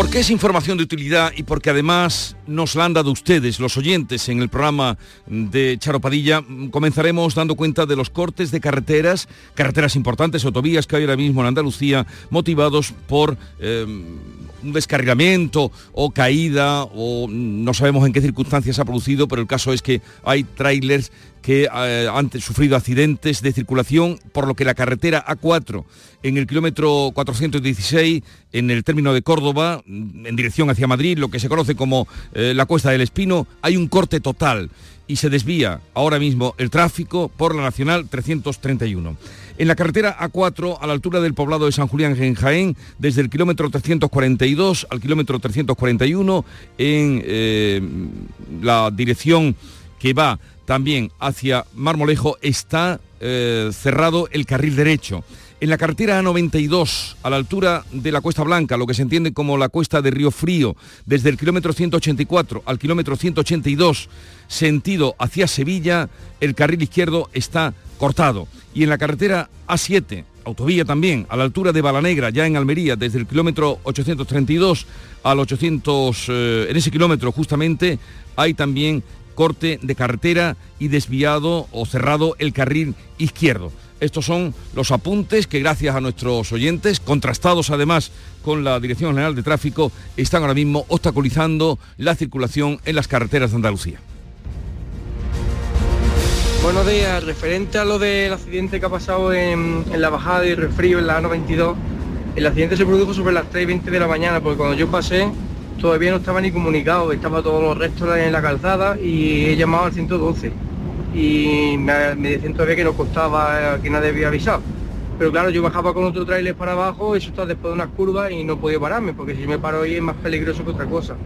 Porque es información de utilidad y porque además nos la han dado ustedes, los oyentes, en el programa de Charo Padilla, comenzaremos dando cuenta de los cortes de carreteras, carreteras importantes, autovías que hay ahora mismo en Andalucía, motivados por eh, un descarrilamiento o caída o no sabemos en qué circunstancias ha producido, pero el caso es que hay trailers que eh, han sufrido accidentes de circulación, por lo que la carretera A4 en el kilómetro 416, en el término de Córdoba, en dirección hacia Madrid, lo que se conoce como eh, la Cuesta del Espino, hay un corte total y se desvía ahora mismo el tráfico por la Nacional 331. En la carretera A4, a la altura del poblado de San Julián en Jaén, desde el kilómetro 342 al kilómetro 341, en eh, la dirección que va también hacia Marmolejo, está eh, cerrado el carril derecho. En la carretera A92, a la altura de la Cuesta Blanca, lo que se entiende como la cuesta de Río Frío, desde el kilómetro 184 al kilómetro 182, sentido hacia Sevilla, el carril izquierdo está cortado. Y en la carretera A7, autovía también, a la altura de Balanegra, ya en Almería, desde el kilómetro 832 al 800, eh, en ese kilómetro justamente, hay también corte de carretera y desviado o cerrado el carril izquierdo. Estos son los apuntes que gracias a nuestros oyentes, contrastados además con la Dirección General de Tráfico, están ahora mismo obstaculizando la circulación en las carreteras de Andalucía. Buenos días, referente a lo del accidente que ha pasado en, la bajada de Refrío en la A92, el accidente se produjo sobre las 3.20 de la mañana, porque cuando yo pasé todavía no estaba ni comunicado, estaba todos los restos en la calzada y he llamado al 112 y me, me decían todavía que no costaba, que nadie había avisado. Pero claro, yo bajaba con otro trailer para abajo, eso está después de unas curvas y no podía pararme, porque si me paro ahí es más peligroso que otra cosa.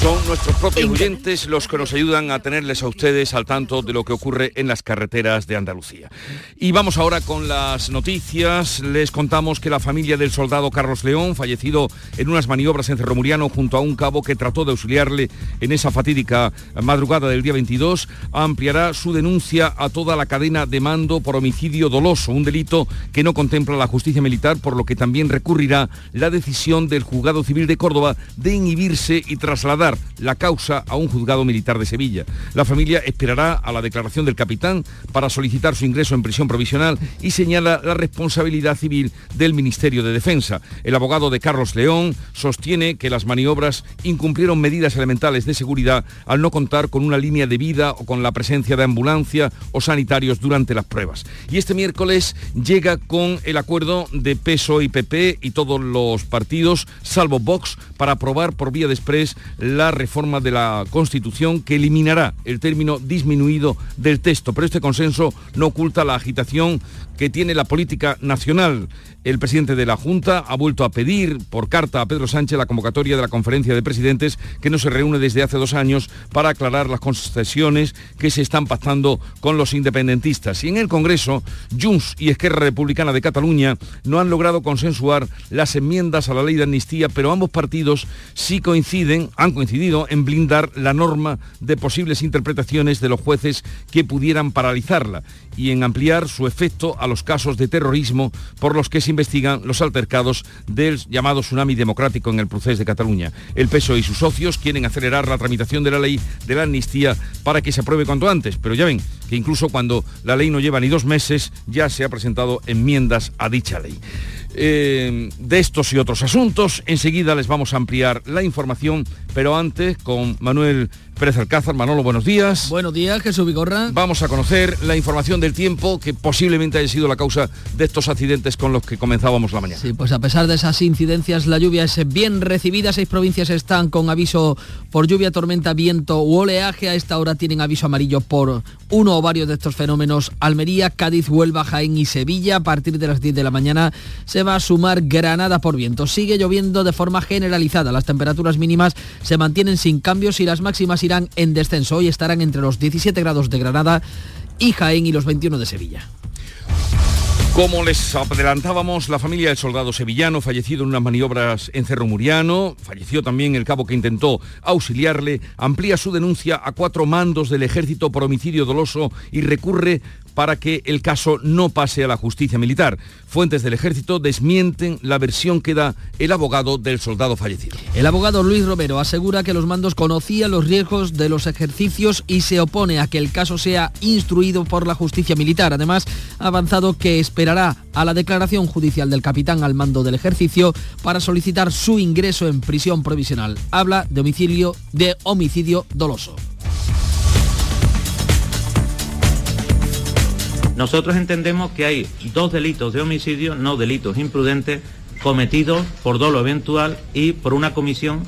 Son nuestros propios oyentes los que nos ayudan a tenerles a ustedes al tanto de lo que ocurre en las carreteras de Andalucía. Y vamos ahora con las noticias. Les contamos que la familia del soldado Carlos León, fallecido en unas maniobras en Cerro Muriano junto a un cabo que trató de auxiliarle en esa fatídica madrugada del día 22, ampliará su denuncia a toda la cadena de mando por homicidio doloso, un delito que no contempla la justicia militar, por lo que también recurrirá la decisión del juzgado civil de Córdoba de inhibirse y trasladar la causa a un juzgado militar de Sevilla. La familia esperará a la declaración del capitán para solicitar su ingreso en prisión provisional y señala la responsabilidad civil del Ministerio de Defensa. El abogado de Carlos León sostiene que las maniobras incumplieron medidas elementales de seguridad al no contar con una línea de vida o con la presencia de ambulancia o sanitarios durante las pruebas. Y este miércoles llega con el acuerdo de PSOE y PP y todos los partidos, salvo Vox, para aprobar por vía de express la reforma de la Constitución que eliminará el término disminuido del texto. Pero este consenso no oculta la agitación que tiene la política nacional. El presidente de la Junta ha vuelto a pedir por carta a Pedro Sánchez la convocatoria de la conferencia de presidentes que no se reúne desde hace dos años para aclarar las concesiones que se están pactando con los independentistas. Y en el Congreso, Junts y Esquerra Republicana de Cataluña no han logrado consensuar las enmiendas a la ley de amnistía, pero ambos partidos sí coinciden, han coincidido en blindar la norma de posibles interpretaciones de los jueces que pudieran paralizarla y en ampliar su efecto a los casos de terrorismo por los que se investigan los altercados del llamado tsunami democrático en el proceso de Cataluña. El PSOE y sus socios quieren acelerar la tramitación de la ley de la amnistía para que se apruebe cuanto antes, pero ya ven que incluso cuando la ley no lleva ni dos meses ya se ha presentado enmiendas a dicha ley. Eh, de estos y otros asuntos. Enseguida les vamos a ampliar la información, pero antes con Manuel Pérez Alcázar. Manolo, buenos días. Buenos días, Jesús Vigorra. Vamos a conocer la información del tiempo que posiblemente haya sido la causa de estos accidentes con los que comenzábamos la mañana. Sí, pues a pesar de esas incidencias, la lluvia es bien recibida. Seis provincias están con aviso por lluvia, tormenta, viento u oleaje. A esta hora tienen aviso amarillo por uno o varios de estos fenómenos. Almería, Cádiz, Huelva, Jaén y Sevilla. A partir de las 10 de la mañana se va a sumar Granada por viento. Sigue lloviendo de forma generalizada. Las temperaturas mínimas se mantienen sin cambios y las máximas irán en descenso. y estarán entre los 17 grados de Granada y Jaén y los 21 de Sevilla. Como les adelantábamos, la familia del soldado sevillano fallecido en unas maniobras en Cerro Muriano, falleció también el cabo que intentó auxiliarle, amplía su denuncia a cuatro mandos del ejército por homicidio doloso y recurre para que el caso no pase a la justicia militar. Fuentes del ejército desmienten la versión que da el abogado del soldado fallecido. El abogado Luis Romero asegura que los mandos conocían los riesgos de los ejercicios y se opone a que el caso sea instruido por la justicia militar. Además, ha avanzado que esperará a la declaración judicial del capitán al mando del ejercicio para solicitar su ingreso en prisión provisional. Habla de homicidio, de homicidio doloso. Nosotros entendemos que hay dos delitos de homicidio, no delitos imprudentes, cometidos por dolo eventual y por una comisión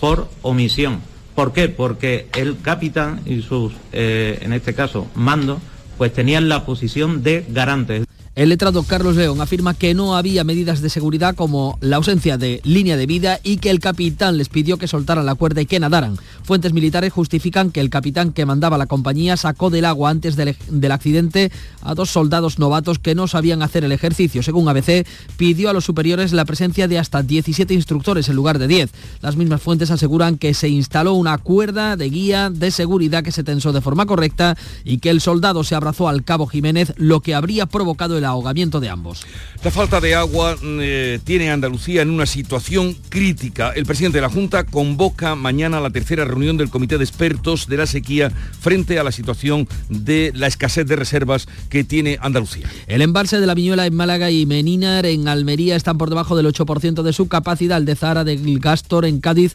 por omisión. ¿Por qué? Porque el capitán y sus, eh, en este caso, mandos, pues tenían la posición de garantes. El letrado Carlos León afirma que no había medidas de seguridad como la ausencia de línea de vida y que el capitán les pidió que soltaran la cuerda y que nadaran. Fuentes militares justifican que el capitán que mandaba la compañía sacó del agua antes del, accidente a dos soldados novatos que no sabían hacer el ejercicio. Según ABC, pidió a los superiores la presencia de hasta 17 instructores en lugar de 10. Las mismas fuentes aseguran que se instaló una cuerda de guía de seguridad que se tensó de forma correcta y que el soldado se abrazó al cabo Jiménez, lo que habría provocado el ahogamiento de ambos. La falta de agua eh, tiene a Andalucía en una situación crítica. El presidente de la Junta convoca mañana la tercera reunión del Comité de Expertos de la Sequía frente a la situación de la escasez de reservas que tiene Andalucía. El embalse de la Viñuela en Málaga y Meninar en Almería están por debajo del 8% de su capacidad. El de Zara del Gastor en Cádiz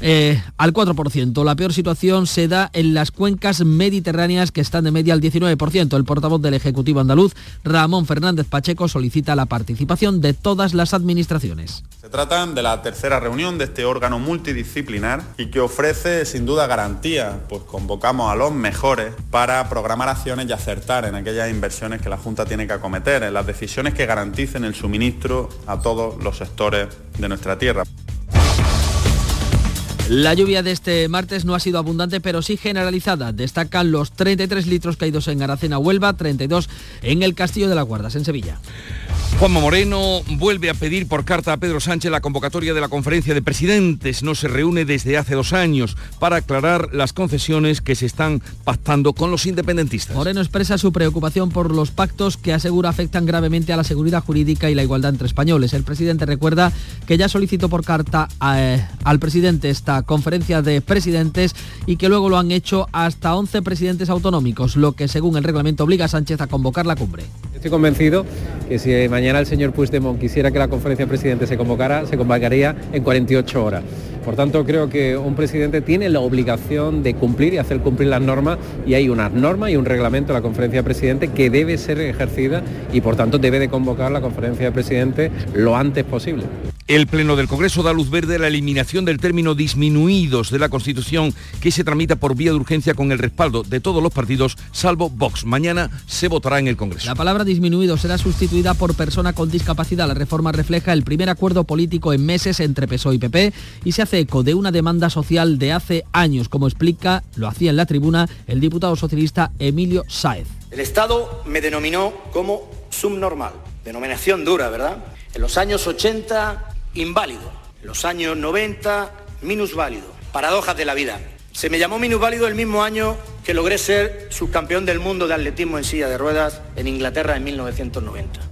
eh, al 4%. La peor situación se da en las cuencas mediterráneas que están de media al 19%. El portavoz del Ejecutivo andaluz, Ramón Fernández Pacheco, solicita la participación de todas las administraciones. Se trata de la tercera reunión de este órgano multidisciplinar y que ofrece sin duda garantía, pues convocamos a los mejores para programar acciones y acertar en aquellas inversiones que la Junta tiene que acometer, en las decisiones que garanticen el suministro a todos los sectores de nuestra tierra. La lluvia de este martes no ha sido abundante, pero sí generalizada. Destacan los 33 litros caídos en Aracena, Huelva, 32 en el Castillo de las Guardas, en Sevilla. Juanma Moreno vuelve a pedir por carta a Pedro Sánchez la convocatoria de la conferencia de presidentes. No se reúne desde hace dos años para aclarar las concesiones que se están pactando con los independentistas. Moreno expresa su preocupación por los pactos que asegura afectan gravemente a la seguridad jurídica y la igualdad entre españoles. El presidente recuerda que ya solicitó por carta eh, al presidente esta conferencia de presidentes y que luego lo han hecho hasta 11 presidentes autonómicos, lo que según el reglamento obliga a Sánchez a convocar la cumbre. Estoy convencido que si mañana el señor Puigdemont quisiera que la conferencia de presidentes se convocara, se convocaría en 48 horas. Por tanto, creo que un presidente tiene la obligación de cumplir y hacer cumplir las normas y hay unas normas y un reglamento de la conferencia de presidentes que debe ser ejercida y por tanto debe de convocar la conferencia de presidentes lo antes posible. El Pleno del Congreso da luz verde a la eliminación del término disminuidos de la Constitución que se tramita por vía de urgencia con el respaldo de todos los partidos, salvo Vox. Mañana se votará en el Congreso. La palabra disminuido será sustituida por persona con discapacidad. La reforma refleja el primer acuerdo político en meses entre PSOE y PP y se hace eco de una demanda social de hace años, como explica, lo hacía en la tribuna, el diputado socialista Emilio Sáez. El Estado me denominó como subnormal. Denominación dura, ¿verdad? En los años 80 inválido. En los años 90, minusválido. Paradojas de la vida. Se me llamó minusválido el mismo año que logré ser subcampeón del mundo de atletismo en silla de ruedas en Inglaterra en 1990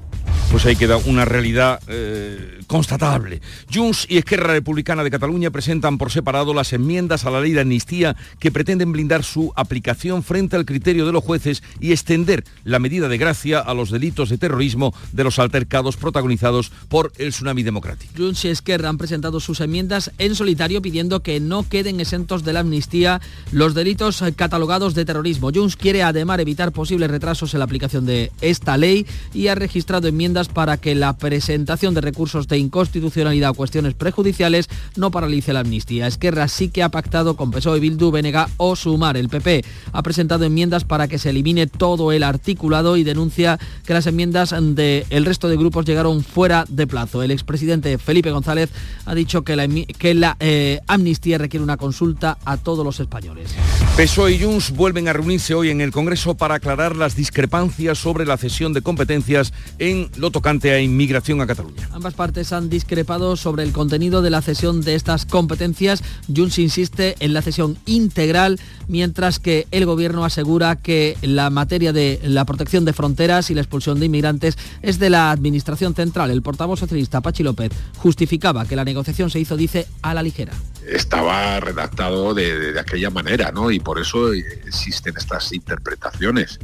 pues ahí queda una realidad eh, constatable. Junts y Esquerra Republicana de Cataluña presentan por separado las enmiendas a la ley de amnistía que pretenden blindar su aplicación frente al criterio de los jueces y extender la medida de gracia a los delitos de terrorismo de los altercados protagonizados por el tsunami democrático. Junts y Esquerra han presentado sus enmiendas en solitario pidiendo que no queden exentos de la amnistía los delitos catalogados de terrorismo. Junts quiere además evitar posibles retrasos en la aplicación de esta ley y ha registrado enmiendas para que la presentación de recursos de inconstitucionalidad o cuestiones prejudiciales no paralice la amnistía. Esquerra sí que ha pactado con PSOE, Bildu, Benega o Sumar. El PP ha presentado enmiendas para que se elimine todo el articulado y denuncia que las enmiendas del resto de grupos llegaron fuera de plazo. El expresidente Felipe González ha dicho que la, que la eh, amnistía requiere una consulta a todos los españoles. PSOE y Junts vuelven a reunirse hoy en el Congreso para aclarar las discrepancias sobre la cesión de competencias en lo tocante a inmigración a Cataluña. Ambas partes han discrepado sobre el contenido de la cesión de estas competencias. Junts insiste en la cesión integral, mientras que el Gobierno asegura que la materia de la protección de fronteras y la expulsión de inmigrantes es de la Administración Central. El portavoz socialista Pachi López justificaba que la negociación se hizo, dice, a la ligera. Estaba redactado de, aquella manera, ¿no? Y por eso existen estas interpretaciones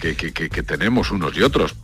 que tenemos unos y otros.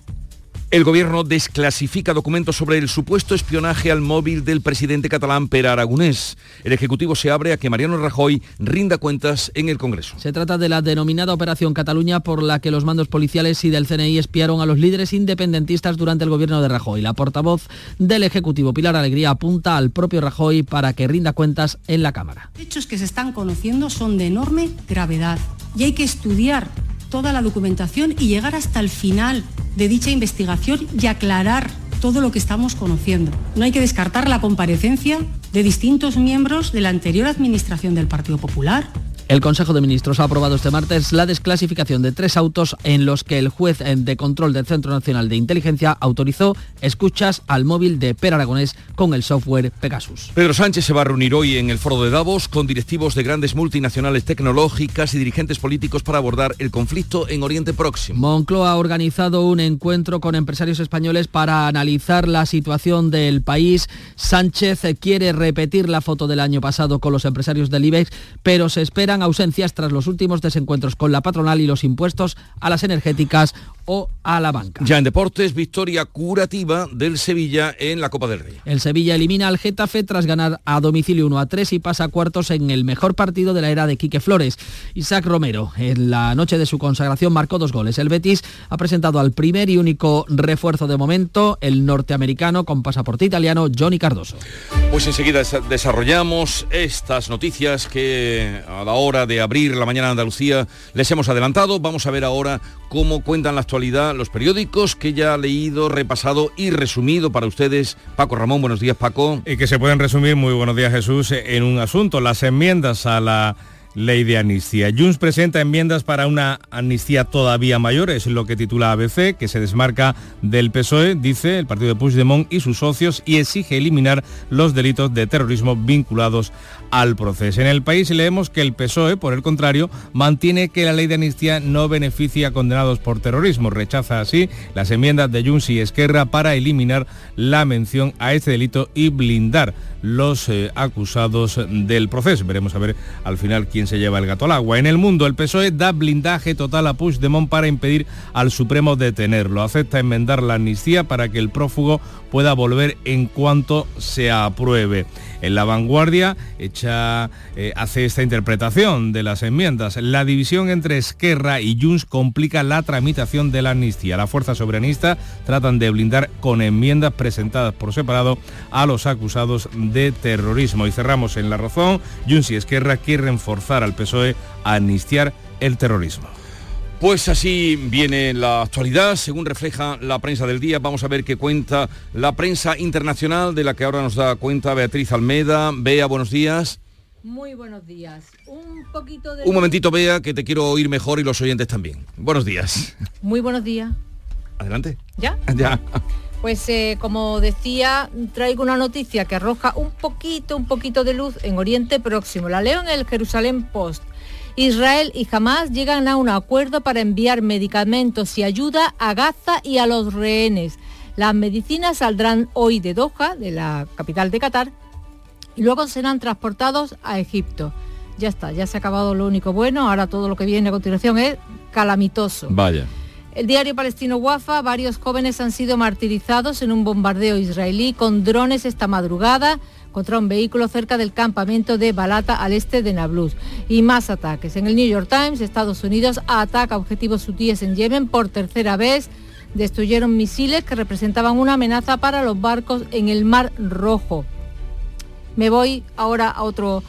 El gobierno desclasifica documentos sobre el supuesto espionaje al móvil del presidente catalán Per Aragonés. El Ejecutivo se abre a que Mariano Rajoy rinda cuentas en el Congreso. Se trata de la denominada Operación Cataluña por la que los mandos policiales y del CNI espiaron a los líderes independentistas durante el gobierno de Rajoy. La portavoz del Ejecutivo, Pilar Alegría, apunta al propio Rajoy para que rinda cuentas en la Cámara. Los hechos que se están conociendo son de enorme gravedad y hay que estudiar toda la documentación y llegar hasta el final de dicha investigación y aclarar todo lo que estamos conociendo. No hay que descartar la comparecencia de distintos miembros de la anterior administración del Partido Popular, el Consejo de Ministros ha aprobado este martes la desclasificación de tres autos en los que el juez de control del Centro Nacional de Inteligencia autorizó escuchas al móvil de Per Aragonés con el software Pegasus. Pedro Sánchez se va a reunir hoy en el foro de Davos con directivos de grandes multinacionales tecnológicas y dirigentes políticos para abordar el conflicto en Oriente Próximo. Moncloa ha organizado un encuentro con empresarios españoles para analizar la situación del país. Sánchez quiere repetir la foto del año pasado con los empresarios del IBEX, pero se espera ausencias tras los últimos desencuentros con la patronal y los impuestos a las energéticas o a la banca. Ya en deportes, victoria curativa del Sevilla en la Copa del Rey. El Sevilla elimina al Getafe tras ganar a domicilio 1 a 3 y pasa a cuartos en el mejor partido de la era de Quique Flores. Isaac Romero, en la noche de su consagración, marcó dos goles. El Betis ha presentado al primer y único refuerzo de momento, el norteamericano con pasaporte italiano, Johnny Cardoso. Pues enseguida desarrollamos estas noticias que a la hora de abrir la mañana de Andalucía les hemos adelantado. Vamos a ver ahora cómo cuentan la los periódicos que ya ha leído, repasado y resumido para ustedes. Paco Ramón, buenos días Paco. Y que se pueden resumir, muy buenos días Jesús, en un asunto, las enmiendas a la ley de amnistía. Junts presenta enmiendas para una amnistía todavía mayor, es lo que titula ABC, que se desmarca del PSOE, dice el partido de Puigdemont y sus socios, y exige eliminar los delitos de terrorismo vinculados al proceso. En el país leemos que el PSOE, por el contrario, mantiene que la ley de amnistía no beneficia a condenados por terrorismo. Rechaza así las enmiendas de Junts y Esquerra para eliminar la mención a este delito y blindar los eh, acusados del proceso. Veremos a ver al final quién se lleva el gato al agua. En el mundo, el PSOE da blindaje total a Puigdemont para impedir al Supremo detenerlo. Acepta enmendar la amnistía para que el prófugo pueda volver en cuanto se apruebe. En la vanguardia eh, hace esta interpretación de las enmiendas. La división entre Esquerra y Junts complica la tramitación de la amnistía. La fuerza soberanista tratan de blindar con enmiendas presentadas por separado a los acusados de terrorismo. Y cerramos en la razón. Junts y Esquerra quieren forzar al PSOE a amnistiar el terrorismo. Pues así viene la actualidad, según refleja la prensa del día. Vamos a ver qué cuenta la prensa internacional, de la que ahora nos da cuenta Beatriz Almeda. Bea, buenos días. Muy buenos días. Un poquito de... Un momentito, Bea, que te quiero oír mejor y los oyentes también. Buenos días. Muy buenos días. Adelante. ¿Ya? Ya. Pues eh, como decía, traigo una noticia que arroja un poquito, un poquito de luz en Oriente Próximo. La leo en el Jerusalén Post. Israel y Hamas llegan a un acuerdo para enviar medicamentos y ayuda a Gaza y a los rehenes. Las medicinas saldrán hoy de Doha, de la capital de Qatar, y luego serán transportados a Egipto. Ya está, ya se ha acabado lo único bueno, ahora todo lo que viene a continuación es calamitoso. Vaya. El diario palestino Wafa, varios jóvenes han sido martirizados en un bombardeo israelí con drones esta madrugada contra un vehículo cerca del campamento de Balata al este de Nablus. Y más ataques. En el New York Times, Estados Unidos ataca objetivos hutíes en Yemen por tercera vez destruyeron misiles que representaban una amenaza para los barcos en el Mar Rojo. Me voy ahora a otro,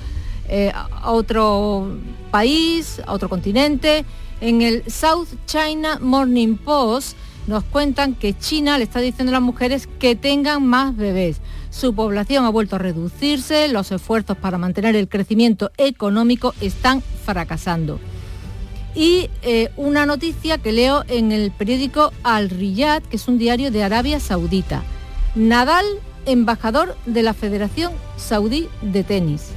eh, a otro país, a otro continente. En el South China Morning Post nos cuentan que China le está diciendo a las mujeres que tengan más bebés. Su población ha vuelto a reducirse, los esfuerzos para mantener el crecimiento económico están fracasando. Y eh, una noticia que leo en el periódico Al Riyad, que es un diario de Arabia Saudita. Nadal, embajador de la Federación Saudí de Tenis.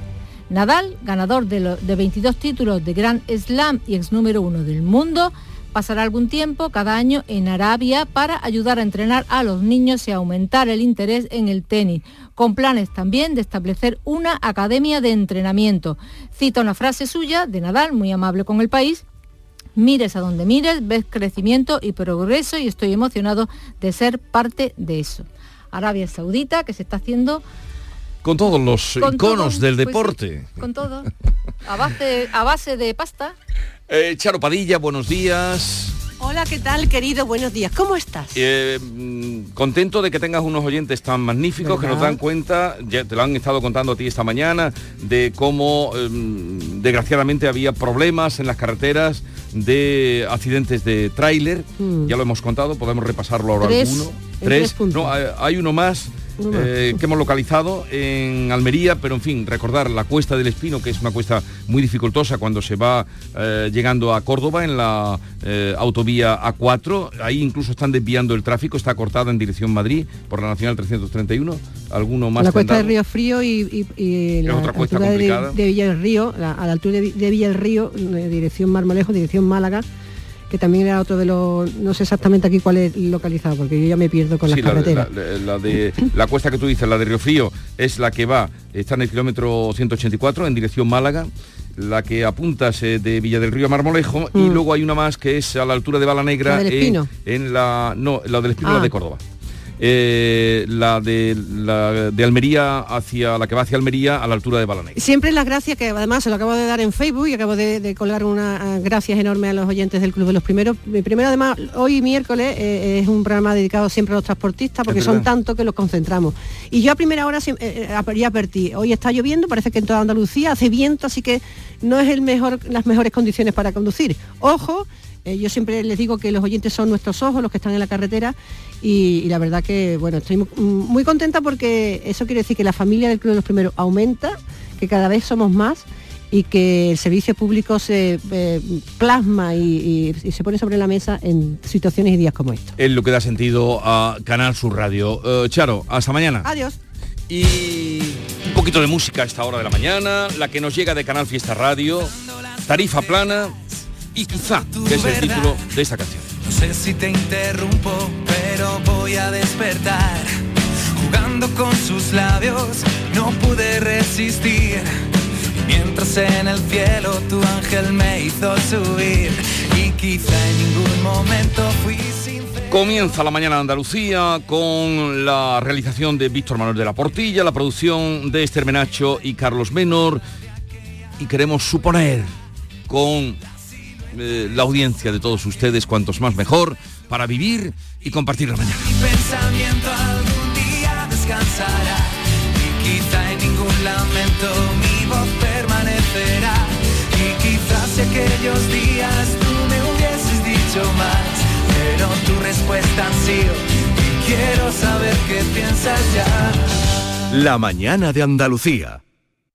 Nadal, ganador de, de 22 títulos de Grand Slam y ex número uno del mundo, pasará algún tiempo cada año en Arabia para ayudar a entrenar a los niños y aumentar el interés en el tenis, con planes también de establecer una academia de entrenamiento. Cita una frase suya de Nadal, muy amable con el país, mires a donde mires, ves crecimiento y progreso y estoy emocionado de ser parte de eso. Arabia Saudita, que se está haciendo... Con todos los Con iconos todo, del pues deporte. sí, con todo. A base, a base de pasta. Eh, Charo Padilla, buenos días. Hola, ¿qué tal, querido? Buenos días. ¿Cómo estás? Eh, mm, contento de que tengas unos oyentes tan magníficos que nos dan cuenta, ya te lo han estado contando a ti esta mañana, de cómo em, desgraciadamente había problemas en las carreteras de accidentes de tráiler. Ya lo hemos contado, podemos repasarlo ahora Mm. Tres, alguno. tres. No, hay, hay uno más. Eh, que hemos localizado en Almería, pero en fin, recordar la Cuesta del Espino, que es una cuesta muy dificultosa cuando se va eh, llegando a Córdoba en la eh, autovía A4. Ahí incluso están desviando el tráfico, está cortada en dirección Madrid por la Nacional 331. ¿Alguno más? la cuesta tendrá? de Río Frío y, y- y la otra cuesta de, de Villa del Río, la- a la altura de, de Villa del Río, dirección Marmolejo, dirección Málaga, que también era otro de los, no sé exactamente aquí cuál es localizado, porque yo ya me pierdo con Sí, las la, carreteras. la- la de la cuesta que tú dices, la de Río Frío, es la que va, está en el kilómetro 184 en dirección Málaga, la que apuntas eh, de Villa del Río a Marmolejo y Mm. luego hay una más que es a la altura de Bala Negra ¿La? En, la no, la del Espino, Ah. la de Córdoba. Eh, la de la de Almería hacia la que va hacia Almería a la altura de Bala Negra. Siempre las gracias que además se lo acabo de dar en Facebook y acabo de, de colgar unas gracias enormes a los oyentes del Club de los Primeros. Mi primero además, hoy miércoles eh, es un programa dedicado siempre a los transportistas porque son tantos que los concentramos. Y yo a primera hora eh, eh, ya advertí, hoy está lloviendo, parece que en toda Andalucía hace viento, así que no es el mejor, las mejores condiciones para conducir. Ojo, eh, yo siempre les digo que los oyentes son nuestros ojos, los que están en la carretera, y, y la verdad que, bueno, estoy mu- muy contenta porque eso quiere decir que la familia del Club de los Primeros aumenta, que cada vez somos más y que el servicio público se eh, plasma y, y- y se pone sobre la mesa en situaciones y días como estos. Es lo que da sentido a Canal Sur Radio. Eh, Charo, hasta mañana. Adiós. Y un poquito de música a esta hora de la mañana, la que nos llega de Canal Fiesta Radio, Tarifa Plana y quizá, que es el título de esta canción. No sé si te interrumpo, pero voy a despertar. Jugando con sus labios, no pude resistir. Mientras en el cielo tu ángel me hizo subir. Y quizá en ningún momento fui sincero. Comienza la mañana de Andalucía con la realización de Víctor Manuel de la Portilla, la producción de Esther Menacho y Carlos Menor. Y queremos suponer con eh, la audiencia de todos ustedes, cuantos más mejor, para vivir y compartir la mañana. Mi pensamiento algún día descansará. Y quizá en ningún lamento mi voz permanecerá. Y quizás si aquellos días tú me hubieses dicho más. Pero tu respuesta ha sido. Y quiero saber qué piensas ya. La mañana de Andalucía.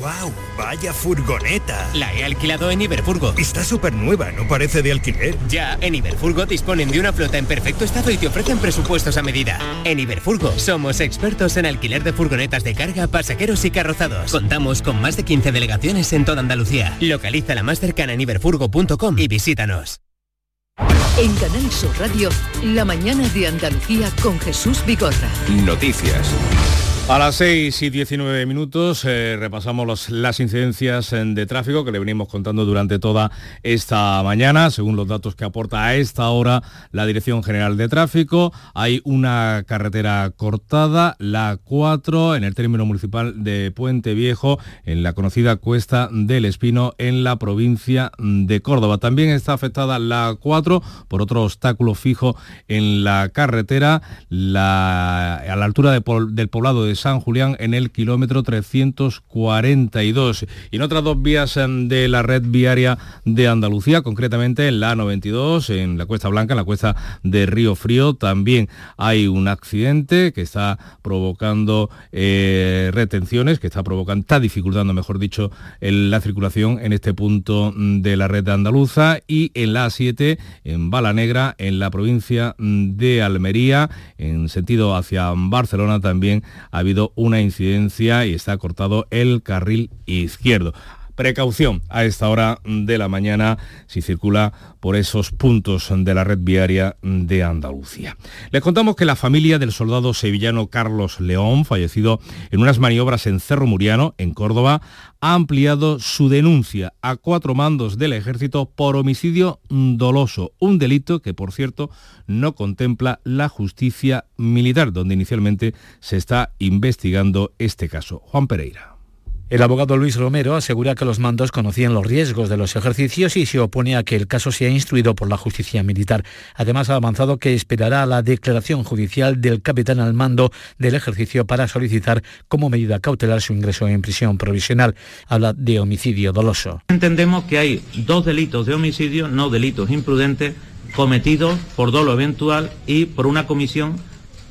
¡Wow! ¡Vaya furgoneta! La he alquilado en Iberfurgo. Está súper nueva, ¿no parece de alquiler? Ya, en Iberfurgo disponen de una flota en perfecto estado y te ofrecen presupuestos a medida. En Iberfurgo somos expertos en alquiler de furgonetas de carga, pasajeros y carrozados. Contamos con más de 15 delegaciones en toda Andalucía. Localiza la más cercana en iberfurgo.com y visítanos. En Canal Sur Radio, la mañana de Andalucía con Jesús Vigorra. Noticias. A las 6 y 19 minutos eh, repasamos las incidencias eh, de tráfico que le venimos contando durante toda esta mañana. Según los datos que aporta a esta hora la Dirección General de Tráfico, hay una carretera cortada, la 4, en el término municipal de Puente Viejo, en la conocida Cuesta del Espino, en la provincia de Córdoba. También está afectada la 4 por otro obstáculo fijo en la carretera, a la altura del poblado de San Julián en el kilómetro 342. Y en otras dos vías em, de la red viaria de Andalucía, concretamente en la A92, en la Cuesta Blanca, en la Cuesta de Río Frío, también hay un accidente que está provocando eh, retenciones, que está provocando, está dificultando, mejor dicho, la circulación en este punto de la red andaluza y en la A7, en Bala Negra, en la provincia mm, de Almería, en sentido hacia Barcelona también ha habido una incidencia y está cortado el carril izquierdo. Precaución a esta hora de la mañana si circula por esos puntos de la red viaria de Andalucía. Les contamos que la familia del soldado sevillano Carlos León, fallecido en unas maniobras en Cerro Muriano, en Córdoba, ha ampliado su denuncia a cuatro mandos del ejército por homicidio doloso, un delito que, por cierto, no contempla la justicia militar, donde inicialmente se está investigando este caso. Juan Pereira. El abogado Luis Romero asegura que los mandos conocían los riesgos de los ejercicios y se opone a que el caso sea instruido por la justicia militar. Además, ha avanzado que esperará la declaración judicial del capitán al mando del ejercicio para solicitar como medida cautelar su ingreso en prisión provisional. Habla de homicidio doloso. Entendemos que hay dos delitos de homicidio, no delitos imprudentes, cometidos por dolo eventual y por una comisión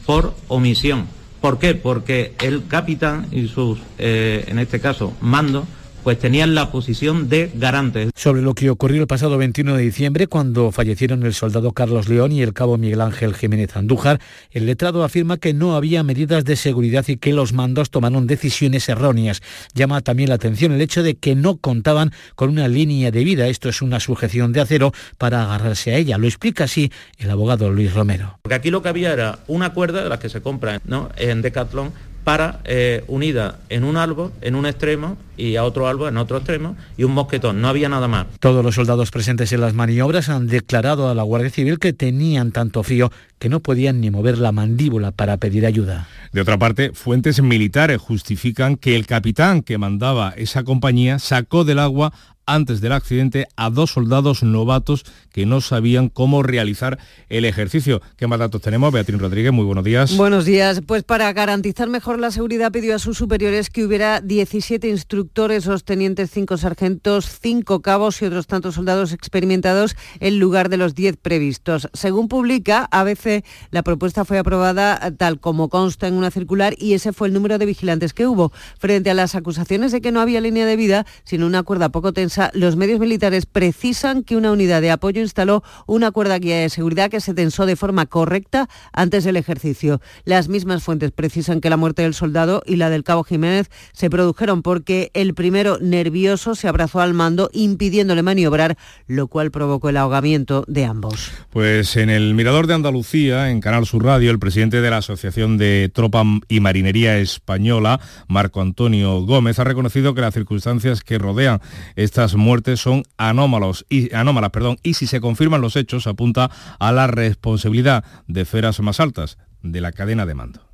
por omisión ¿Por qué? Porque el capitán y sus, eh, en este caso, mandos, pues tenían la posición de garantes. Sobre lo que ocurrió el pasado 21 de diciembre, cuando fallecieron el soldado Carlos León y el cabo Miguel Ángel Jiménez Andújar, el letrado afirma que no había medidas de seguridad y que los mandos tomaron decisiones erróneas. Llama también la atención el hecho de que no contaban con una línea de vida. Esto es una sujeción de acero para agarrarse a ella. Lo explica así el abogado Luis Romero. Porque aquí lo que había era una cuerda de las que se compra ¿no? en Decathlon para eh, unida en un árbol, en un extremo, y a otro árbol, en otro extremo, y un mosquetón. No había nada más. Todos los soldados presentes en las maniobras han declarado a la Guardia Civil que tenían tanto frío que no podían ni mover la mandíbula para pedir ayuda. De otra parte, fuentes militares justifican que el capitán que mandaba esa compañía sacó del agua antes del accidente a dos soldados novatos que no sabían cómo realizar el ejercicio. ¿Qué más datos tenemos? Beatriz Rodríguez, muy buenos días. Buenos días. Pues para garantizar mejor la seguridad pidió a sus superiores que hubiera 17 instructores, dos tenientes, cinco sargentos, cinco cabos y otros tantos soldados experimentados en lugar de los 10 previstos. Según publica ABC, la propuesta fue aprobada tal como consta en una circular y ese fue el número de vigilantes que hubo. Frente a las acusaciones de que no había línea de vida, sino una cuerda poco tensa los medios militares precisan que una unidad de apoyo instaló una cuerda guía de seguridad que se tensó de forma correcta antes del ejercicio. Las mismas fuentes precisan que la muerte del soldado y la del cabo Jiménez se produjeron porque el primero nervioso se abrazó al mando impidiéndole maniobrar, lo cual provocó el ahogamiento de ambos. Pues en el Mirador de Andalucía, en Canal Sur Radio, el presidente de la Asociación de Tropa y Marinería Española, Marco Antonio Gómez, ha reconocido que las circunstancias que rodean esta muertes son anómalos y, anómalas perdón, y si se confirman los hechos apunta a la responsabilidad de esferas más altas de la cadena de mando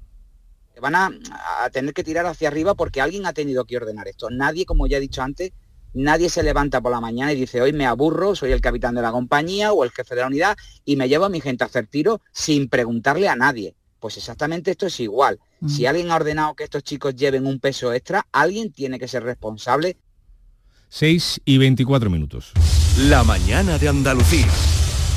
van a, a, tener que tirar hacia arriba porque alguien ha tenido que ordenar esto. Nadie, como ya he dicho antes, nadie se levanta por la mañana y dice, hoy me aburro, soy el capitán de la compañía o el jefe de la unidad y me llevo a mi gente a hacer tiro sin preguntarle a nadie. Pues exactamente esto es igual. Si alguien ha ordenado que estos chicos lleven un peso extra, alguien tiene que ser responsable 6 y 24 minutos. La mañana de Andalucía.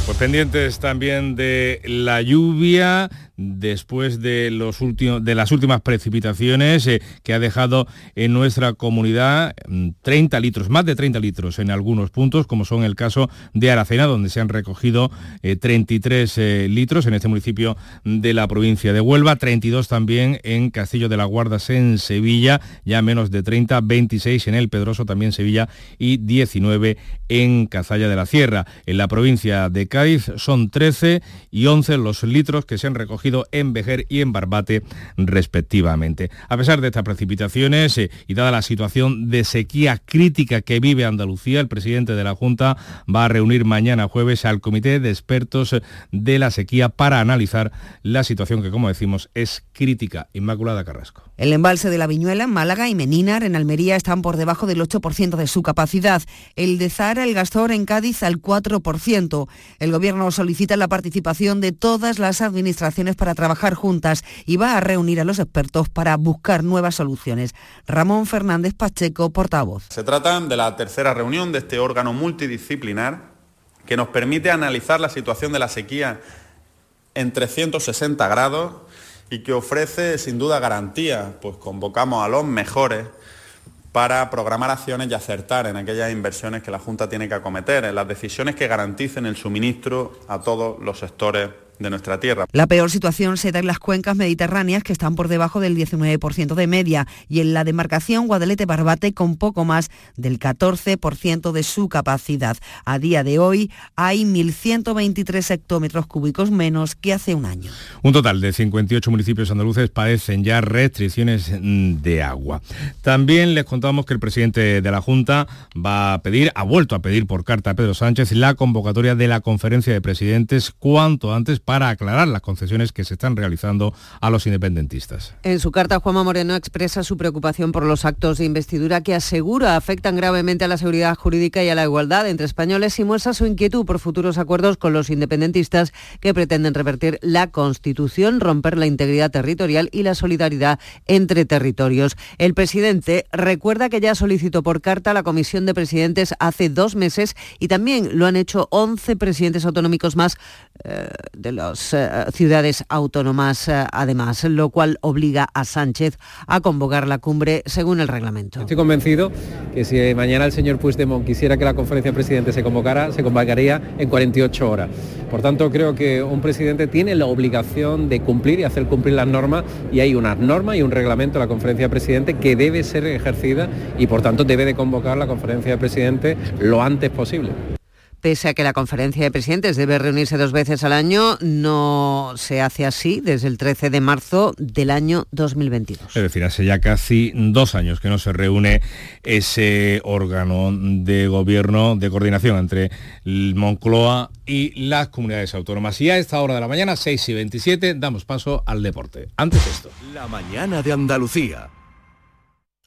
Pues pendientes también de la lluvia, después de, los últimos, de las últimas precipitaciones eh, que ha dejado en nuestra comunidad 30 mm, litros, más de 30 litros en algunos puntos, como son el caso de Aracena, donde se han recogido 33 eh, eh, litros en este municipio de la provincia de Huelva, 32 también en Castillo de la Guardas en Sevilla, ya menos de 30, 26 en El Pedroso, también Sevilla, y 19 en Cazalla de la Sierra. En la provincia de Cádiz son 13 y 11 los litros que se han recogido En Vejer y en Barbate respectivamente. A pesar de estas precipitaciones eh, y dada la situación de sequía crítica que vive Andalucía, el presidente de la Junta va a reunir mañana jueves al Comité de Expertos de la Sequía para analizar la situación que, como decimos, es crítica. Inmaculada Carrasco. El embalse de la Viñuela en Málaga y Menínar en Almería están por debajo del 8% de su capacidad. El de Zara, el Gastor en Cádiz al 4%. El Gobierno solicita la participación de todas las administraciones para trabajar juntas y va a reunir a los expertos para buscar nuevas soluciones. Ramón Fernández Pacheco, portavoz. Se trata de la tercera reunión de este órgano multidisciplinar que nos permite analizar la situación de la sequía en 360 grados y que ofrece sin duda garantía, pues convocamos a los mejores para programar acciones y acertar en aquellas inversiones que la Junta tiene que acometer, en las decisiones que garanticen el suministro a todos los sectores de nuestra tierra. La peor situación se da en las cuencas mediterráneas que están por debajo del 19% de media y en la demarcación Guadalete-Barbate con poco más del 14% de su capacidad. A día de hoy hay 1.123 hectómetros cúbicos menos que hace un año. Un total de 58 municipios andaluces padecen ya restricciones de agua. También les contamos que el presidente de la Junta va a pedir, ha vuelto a pedir por carta a Pedro Sánchez la convocatoria de la conferencia de presidentes cuanto antes para aclarar las concesiones que se están realizando a los independentistas. En su carta, Juanma Moreno expresa su preocupación por los actos de investidura que asegura afectan gravemente a la seguridad jurídica y a la igualdad entre españoles y muestra su inquietud por futuros acuerdos con los independentistas que pretenden revertir la Constitución, romper la integridad territorial y la solidaridad entre territorios. El presidente recuerda que ya solicitó por carta la Comisión de Presidentes hace dos meses y también lo han hecho 11 presidentes autonómicos más eh, las eh, ciudades autónomas, eh, además, lo cual obliga a Sánchez a convocar la cumbre según el reglamento. Estoy convencido que si mañana el señor Puigdemont quisiera que la conferencia de presidentes se convocara, se convocaría en 48 horas. Por tanto, creo que un presidente tiene la obligación de cumplir y hacer cumplir las normas y hay unas normas y un reglamento de la conferencia de presidentes que debe ser ejercida y por tanto debe de convocar la conferencia de presidentes lo antes posible. Pese a que la conferencia de presidentes debe reunirse dos veces al año, no se hace así desde el 13 de marzo del año 2022. Es decir, hace ya casi dos años que no se reúne ese órgano de gobierno, de coordinación entre Moncloa y las comunidades autónomas. Y a esta hora de la mañana, 6 y 27, damos paso al deporte. Antes esto. La mañana de Andalucía.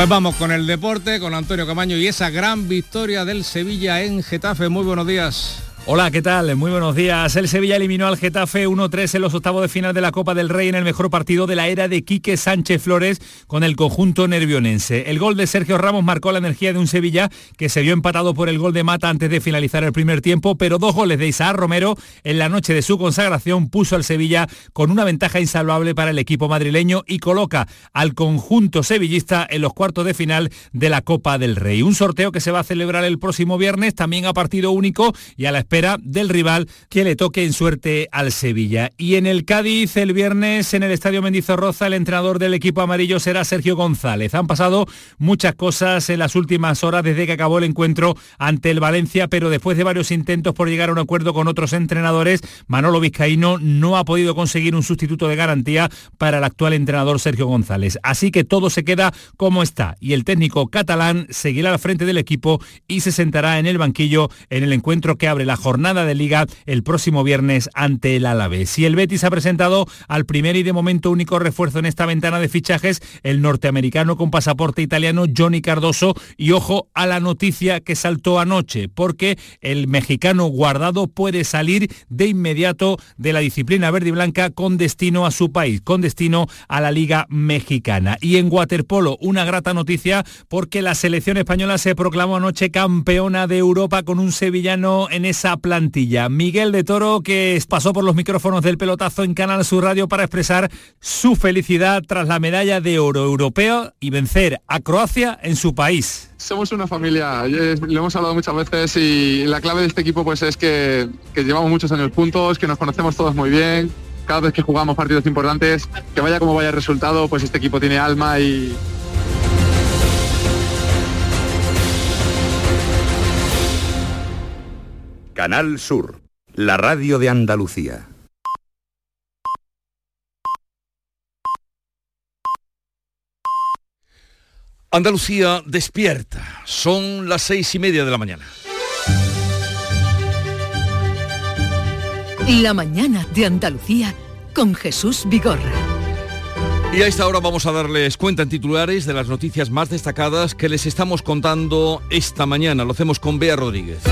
Pues vamos con el deporte, con Antonio Camaño y esa gran victoria del Sevilla en Getafe. Muy buenos días. Hola, ¿qué tal? Muy buenos días. El Sevilla eliminó al Getafe 1-3 en los octavos de final de la Copa del Rey en el mejor partido de la era de Quique Sánchez Flores con el conjunto nervionense. El gol de Sergio Ramos marcó la energía de un Sevilla que se vio empatado por el gol de Mata antes de finalizar el primer tiempo, pero dos goles de Isaac Romero en la noche de su consagración puso al Sevilla con una ventaja insalvable para el equipo madrileño y coloca al conjunto sevillista en los cuartos de final de la Copa del Rey. Un sorteo que se va a celebrar el próximo viernes, también a partido único y a la espera del rival que le toque en suerte al Sevilla. Y en el Cádiz, el viernes, en el Estadio Mendizorroza, el entrenador del equipo amarillo será Sergio González. Han pasado muchas cosas en las últimas horas desde que acabó el encuentro ante el Valencia, pero después de varios intentos por llegar a un acuerdo con otros entrenadores, Manolo Vizcaíno no ha podido conseguir un sustituto de garantía para el actual entrenador Sergio González. Así que todo se queda como está y el técnico catalán seguirá al frente del equipo y se sentará en el banquillo en el encuentro que abre la jornada de liga el próximo viernes ante el Alavés. Y el Betis ha presentado al primer y de momento único refuerzo en esta ventana de fichajes, el norteamericano con pasaporte italiano Johnny Cardoso. Y ojo a la noticia que saltó anoche, porque el mexicano guardado puede salir de inmediato de la disciplina verde y blanca con destino a su país, con destino a la Liga Mexicana. Y en waterpolo, una grata noticia porque la selección española se proclamó anoche campeona de Europa con un sevillano en esa esta plantilla. Miguel de Toro, que pasó por los micrófonos del pelotazo en Canal Sur Radio para expresar su felicidad tras la medalla de oro europeo y vencer a Croacia en su país. Somos una familia, eh, lo hemos hablado muchas veces y la clave de este equipo pues es que, que llevamos muchos años juntos, que nos conocemos todos muy bien, cada vez que jugamos partidos importantes, que vaya como vaya el resultado, pues este equipo tiene alma y, Canal Sur, la radio de Andalucía. Andalucía despierta. Son las seis y media de la mañana. La mañana de Andalucía con Jesús Vigorra. Y a esta hora vamos a darles cuenta en titulares de las noticias más destacadas que les estamos contando esta mañana. Lo hacemos con Bea Rodríguez.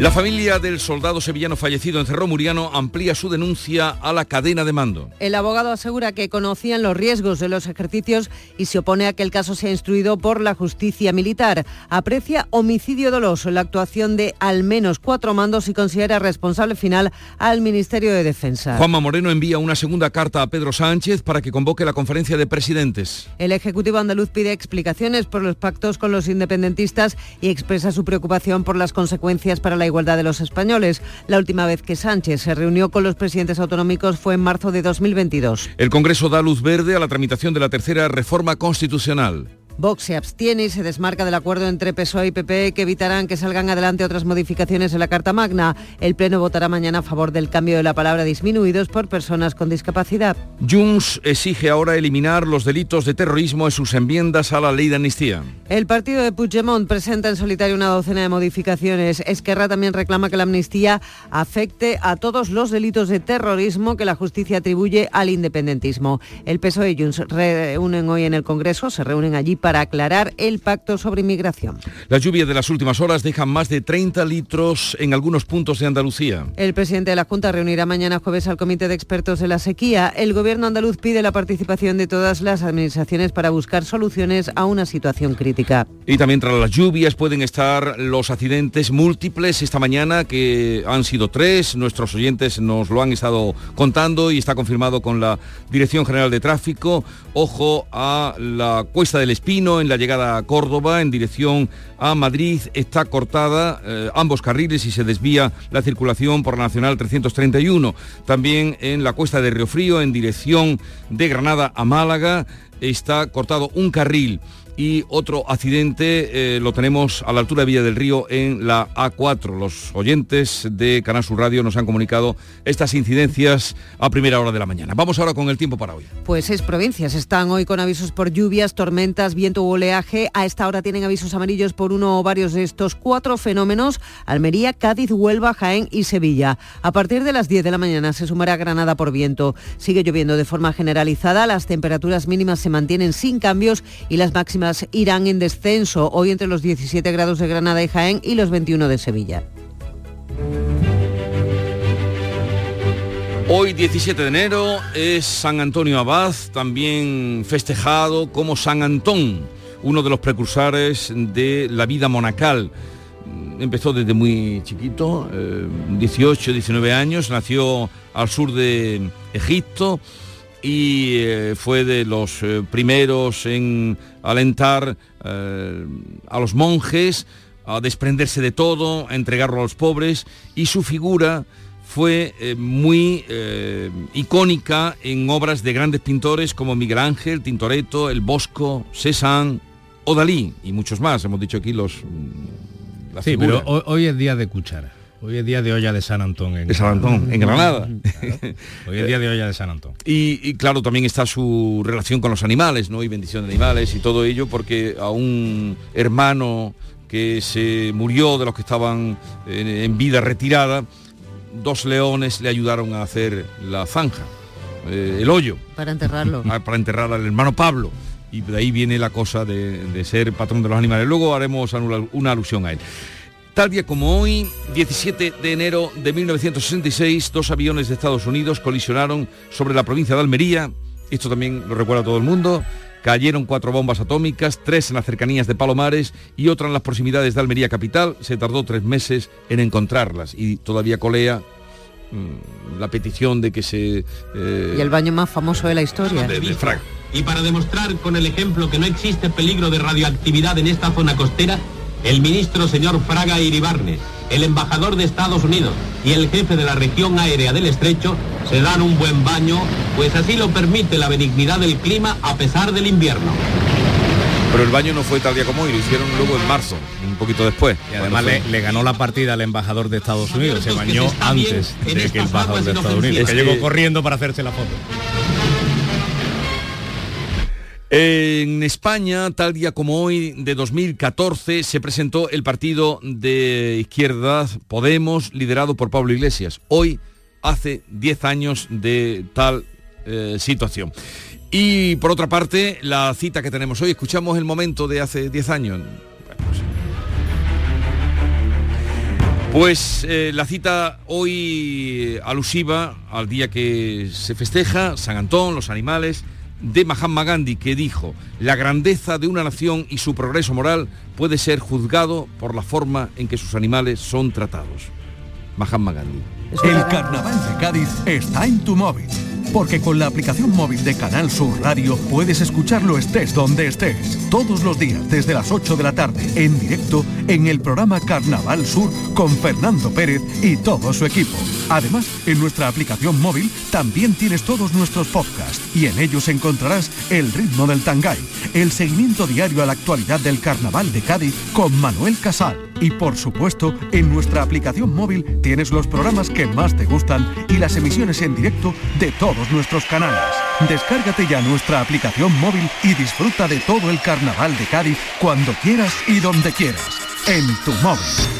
La familia del soldado sevillano fallecido en Cerro Muriano amplía su denuncia a la cadena de mando. El abogado asegura que conocían los riesgos de los ejercicios y se opone a que el caso sea instruido por la justicia militar. Aprecia homicidio doloso en la actuación de al menos cuatro mandos y considera responsable final al Ministerio de Defensa. Juanma Moreno envía una segunda carta a Pedro Sánchez para que convoque la conferencia de presidentes. El Ejecutivo andaluz pide explicaciones por los pactos con los independentistas y expresa su preocupación por las consecuencias para la igualdad de los españoles. La última vez que Sánchez se reunió con los presidentes autonómicos fue en marzo de 2022. El Congreso da luz verde a la tramitación de la tercera reforma constitucional. Vox se abstiene y se desmarca del acuerdo entre PSOE y PP que evitarán que salgan adelante otras modificaciones en la Carta Magna. El Pleno votará mañana a favor del cambio de la palabra disminuidos por personas con discapacidad. Junts exige ahora eliminar los delitos de terrorismo en sus enmiendas a la ley de amnistía. El partido de Puigdemont presenta en solitario una docena de modificaciones. Esquerra también reclama que la amnistía afecte a todos los delitos de terrorismo que la justicia atribuye al independentismo. El PSOE y Junts reúnen hoy en el Congreso, se reúnen allí para aclarar el pacto sobre inmigración. Las lluvias de las últimas horas dejan más de 30 litros en algunos puntos de Andalucía. El presidente de la Junta reunirá mañana jueves al Comité de Expertos de la Sequía. El gobierno andaluz pide la participación de todas las administraciones para buscar soluciones a una situación crítica. Y también tras las lluvias pueden estar los accidentes múltiples esta mañana, que han sido tres. Nuestros oyentes nos lo han estado contando y está confirmado con la Dirección General de Tráfico. Ojo a la Cuesta del Espino en la llegada a Córdoba en dirección a Madrid está cortada eh, ambos carriles y se desvía la circulación por la Nacional 331. También en la cuesta de Río Frío en dirección de Granada a Málaga está cortado un carril y otro accidente eh, lo tenemos a la altura de Villa del Río en la A4. Los oyentes de Canal Sur Radio nos han comunicado estas incidencias a primera hora de la mañana. Vamos ahora con el tiempo para hoy. Pues seis provincias están hoy con avisos por lluvias, tormentas, viento u oleaje. A esta hora tienen avisos amarillos por uno o varios de estos cuatro fenómenos. Almería, Cádiz, Huelva, Jaén y Sevilla. A partir de las 10 de la mañana se sumará Granada por viento. Sigue lloviendo de forma generalizada, las temperaturas mínimas se mantienen sin cambios y las máximas irán en descenso, hoy entre los 17 grados de Granada y Jaén y los 21 de Sevilla. Hoy 17 de enero es San Antonio Abad, también festejado como San Antón, uno de los precursores de la vida monacal. Empezó desde muy chiquito, 18, 19 años, nació al sur de Egipto, y eh, fue de los eh, primeros en alentar eh, a los monjes a desprenderse de todo, a entregarlo a los pobres y su figura fue muy icónica en obras de grandes pintores como Miguel Ángel, Tintoretto, El Bosco, Cézanne o Dalí y muchos más. Hemos dicho aquí los... Mm, la sí, pero hoy, hoy es día de cuchara. Hoy es día de olla de San Antón. En de San Antón, en Granada. Hoy es día de olla de San Antón. Y, y, claro, también está su relación con los animales, ¿no? Y bendición de animales y todo ello, porque a un hermano que se murió de los que estaban en, en vida retirada, dos leones le ayudaron a hacer la zanja, eh, el hoyo. Para enterrarlo. para enterrar al hermano Pablo. Y de ahí viene la cosa de, de ser patrón de los animales. Luego haremos una alusión a él. Tal día como hoy, 17 de enero de 1966, dos aviones de Estados Unidos colisionaron sobre la provincia de Almería, esto también lo recuerda todo el mundo, cayeron cuatro bombas atómicas, tres en las cercanías de Palomares y otra en las proximidades de Almería Capital. Se tardó tres meses en encontrarlas y todavía colea mm, la petición de que se... eh, y el baño más famoso de la historia. De, de Fraga. Y para demostrar con el ejemplo que no existe peligro de radioactividad en esta zona costera, el ministro señor Fraga Iribarne, el embajador de Estados Unidos y el jefe de la región aérea del estrecho se dan un buen baño, pues así lo permite la benignidad del clima a pesar del invierno. Pero el baño no fue tal día como hoy, lo hicieron luego en marzo, un poquito después. Y además le, le, ganó la partida al embajador de Estados Unidos, se bañó antes de que el embajador de Estados Unidos, que llegó corriendo para hacerse la foto. En España, tal día como hoy, de 2014, se presentó el partido de izquierda Podemos, liderado por Pablo Iglesias. Hoy hace 10 años de tal eh, situación. Y por otra parte, la cita que tenemos hoy, escuchamos el momento de hace 10 años. Pues eh, la cita hoy alusiva al día que se festeja, San Antón, los animales, de Mahatma Gandhi que dijo, la grandeza de una nación y su progreso moral puede ser juzgado por la forma en que sus animales son tratados. Mahatma Gandhi. El carnaval de Cádiz está en tu móvil. Porque con la aplicación móvil de Canal Sur Radio puedes escucharlo estés donde estés. Todos los días desde las 8 de la tarde en directo en el programa Carnaval Sur con Fernando Pérez y todo su equipo. Además, en nuestra aplicación móvil también tienes todos nuestros podcasts y en ellos encontrarás el ritmo del tangay, el seguimiento diario a la actualidad del Carnaval de Cádiz con Manuel Casal. Y por supuesto, en nuestra aplicación móvil tienes los programas que más te gustan y las emisiones en directo de todos nuestros canales. Descárgate ya nuestra aplicación móvil y disfruta de todo el Carnaval de Cádiz cuando quieras y donde quieras. En tu móvil.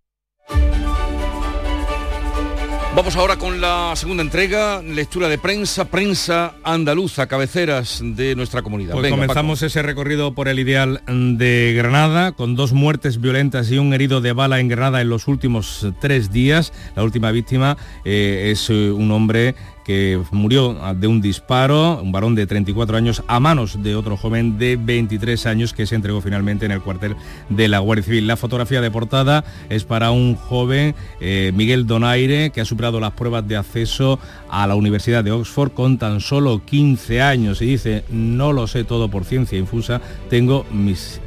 Vamos ahora con la segunda entrega, lectura de prensa, prensa andaluza, cabeceras de nuestra comunidad. Pues Venga, comenzamos Paco. ese recorrido por el ideal de Granada, con dos muertes violentas y un herido de bala en Granada en los últimos tres días. La última víctima eh, es un hombre que murió de un disparo, un varón de 34 años, a manos de otro joven de 23 años que se entregó finalmente en el cuartel de la Guardia Civil. La fotografía de portada es para un joven, eh, Miguel Donaire, que ha superado las pruebas de acceso a la Universidad de Oxford con tan solo 15 años y dice, no lo sé todo por ciencia infusa, tengo mis,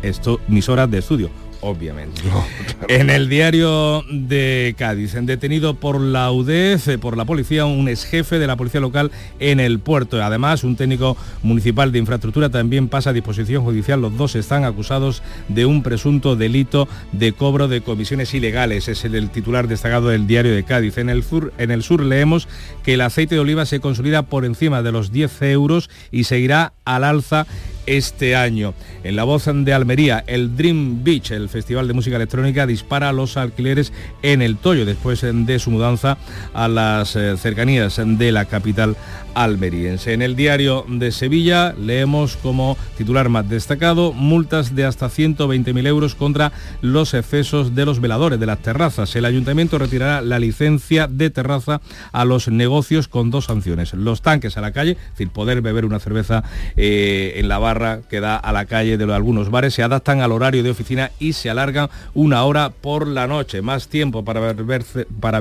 horas de estudio obviamente. No, claro. En el diario de Cádiz, detenido por la UDEF, por la policía, un ex jefe de la policía local en el puerto. Además, un técnico municipal de infraestructura también pasa a disposición judicial. Los dos están acusados de un presunto delito de cobro de comisiones ilegales. Es el, el titular destacado del diario de Cádiz. En el, sur, en el sur leemos que el aceite de oliva se consolida por encima de los 10 euros y seguirá al alza este año. En la voz de Almería, el Dream Beach, el Festival de Música Electrónica, dispara los alquileres en el Toyo después de su mudanza a las cercanías de la capital almeriense. En el diario de Sevilla leemos como titular más destacado multas de hasta 120.000 euros contra los excesos de los veladores de las terrazas. El ayuntamiento retirará la licencia de terraza a los negocios con dos sanciones. Los tanques a la calle, es decir, poder beber una cerveza eh, en la barra que da a la calle de algunos bares se adaptan al horario de oficina y se alargan una hora por la noche. Más tiempo para beber, para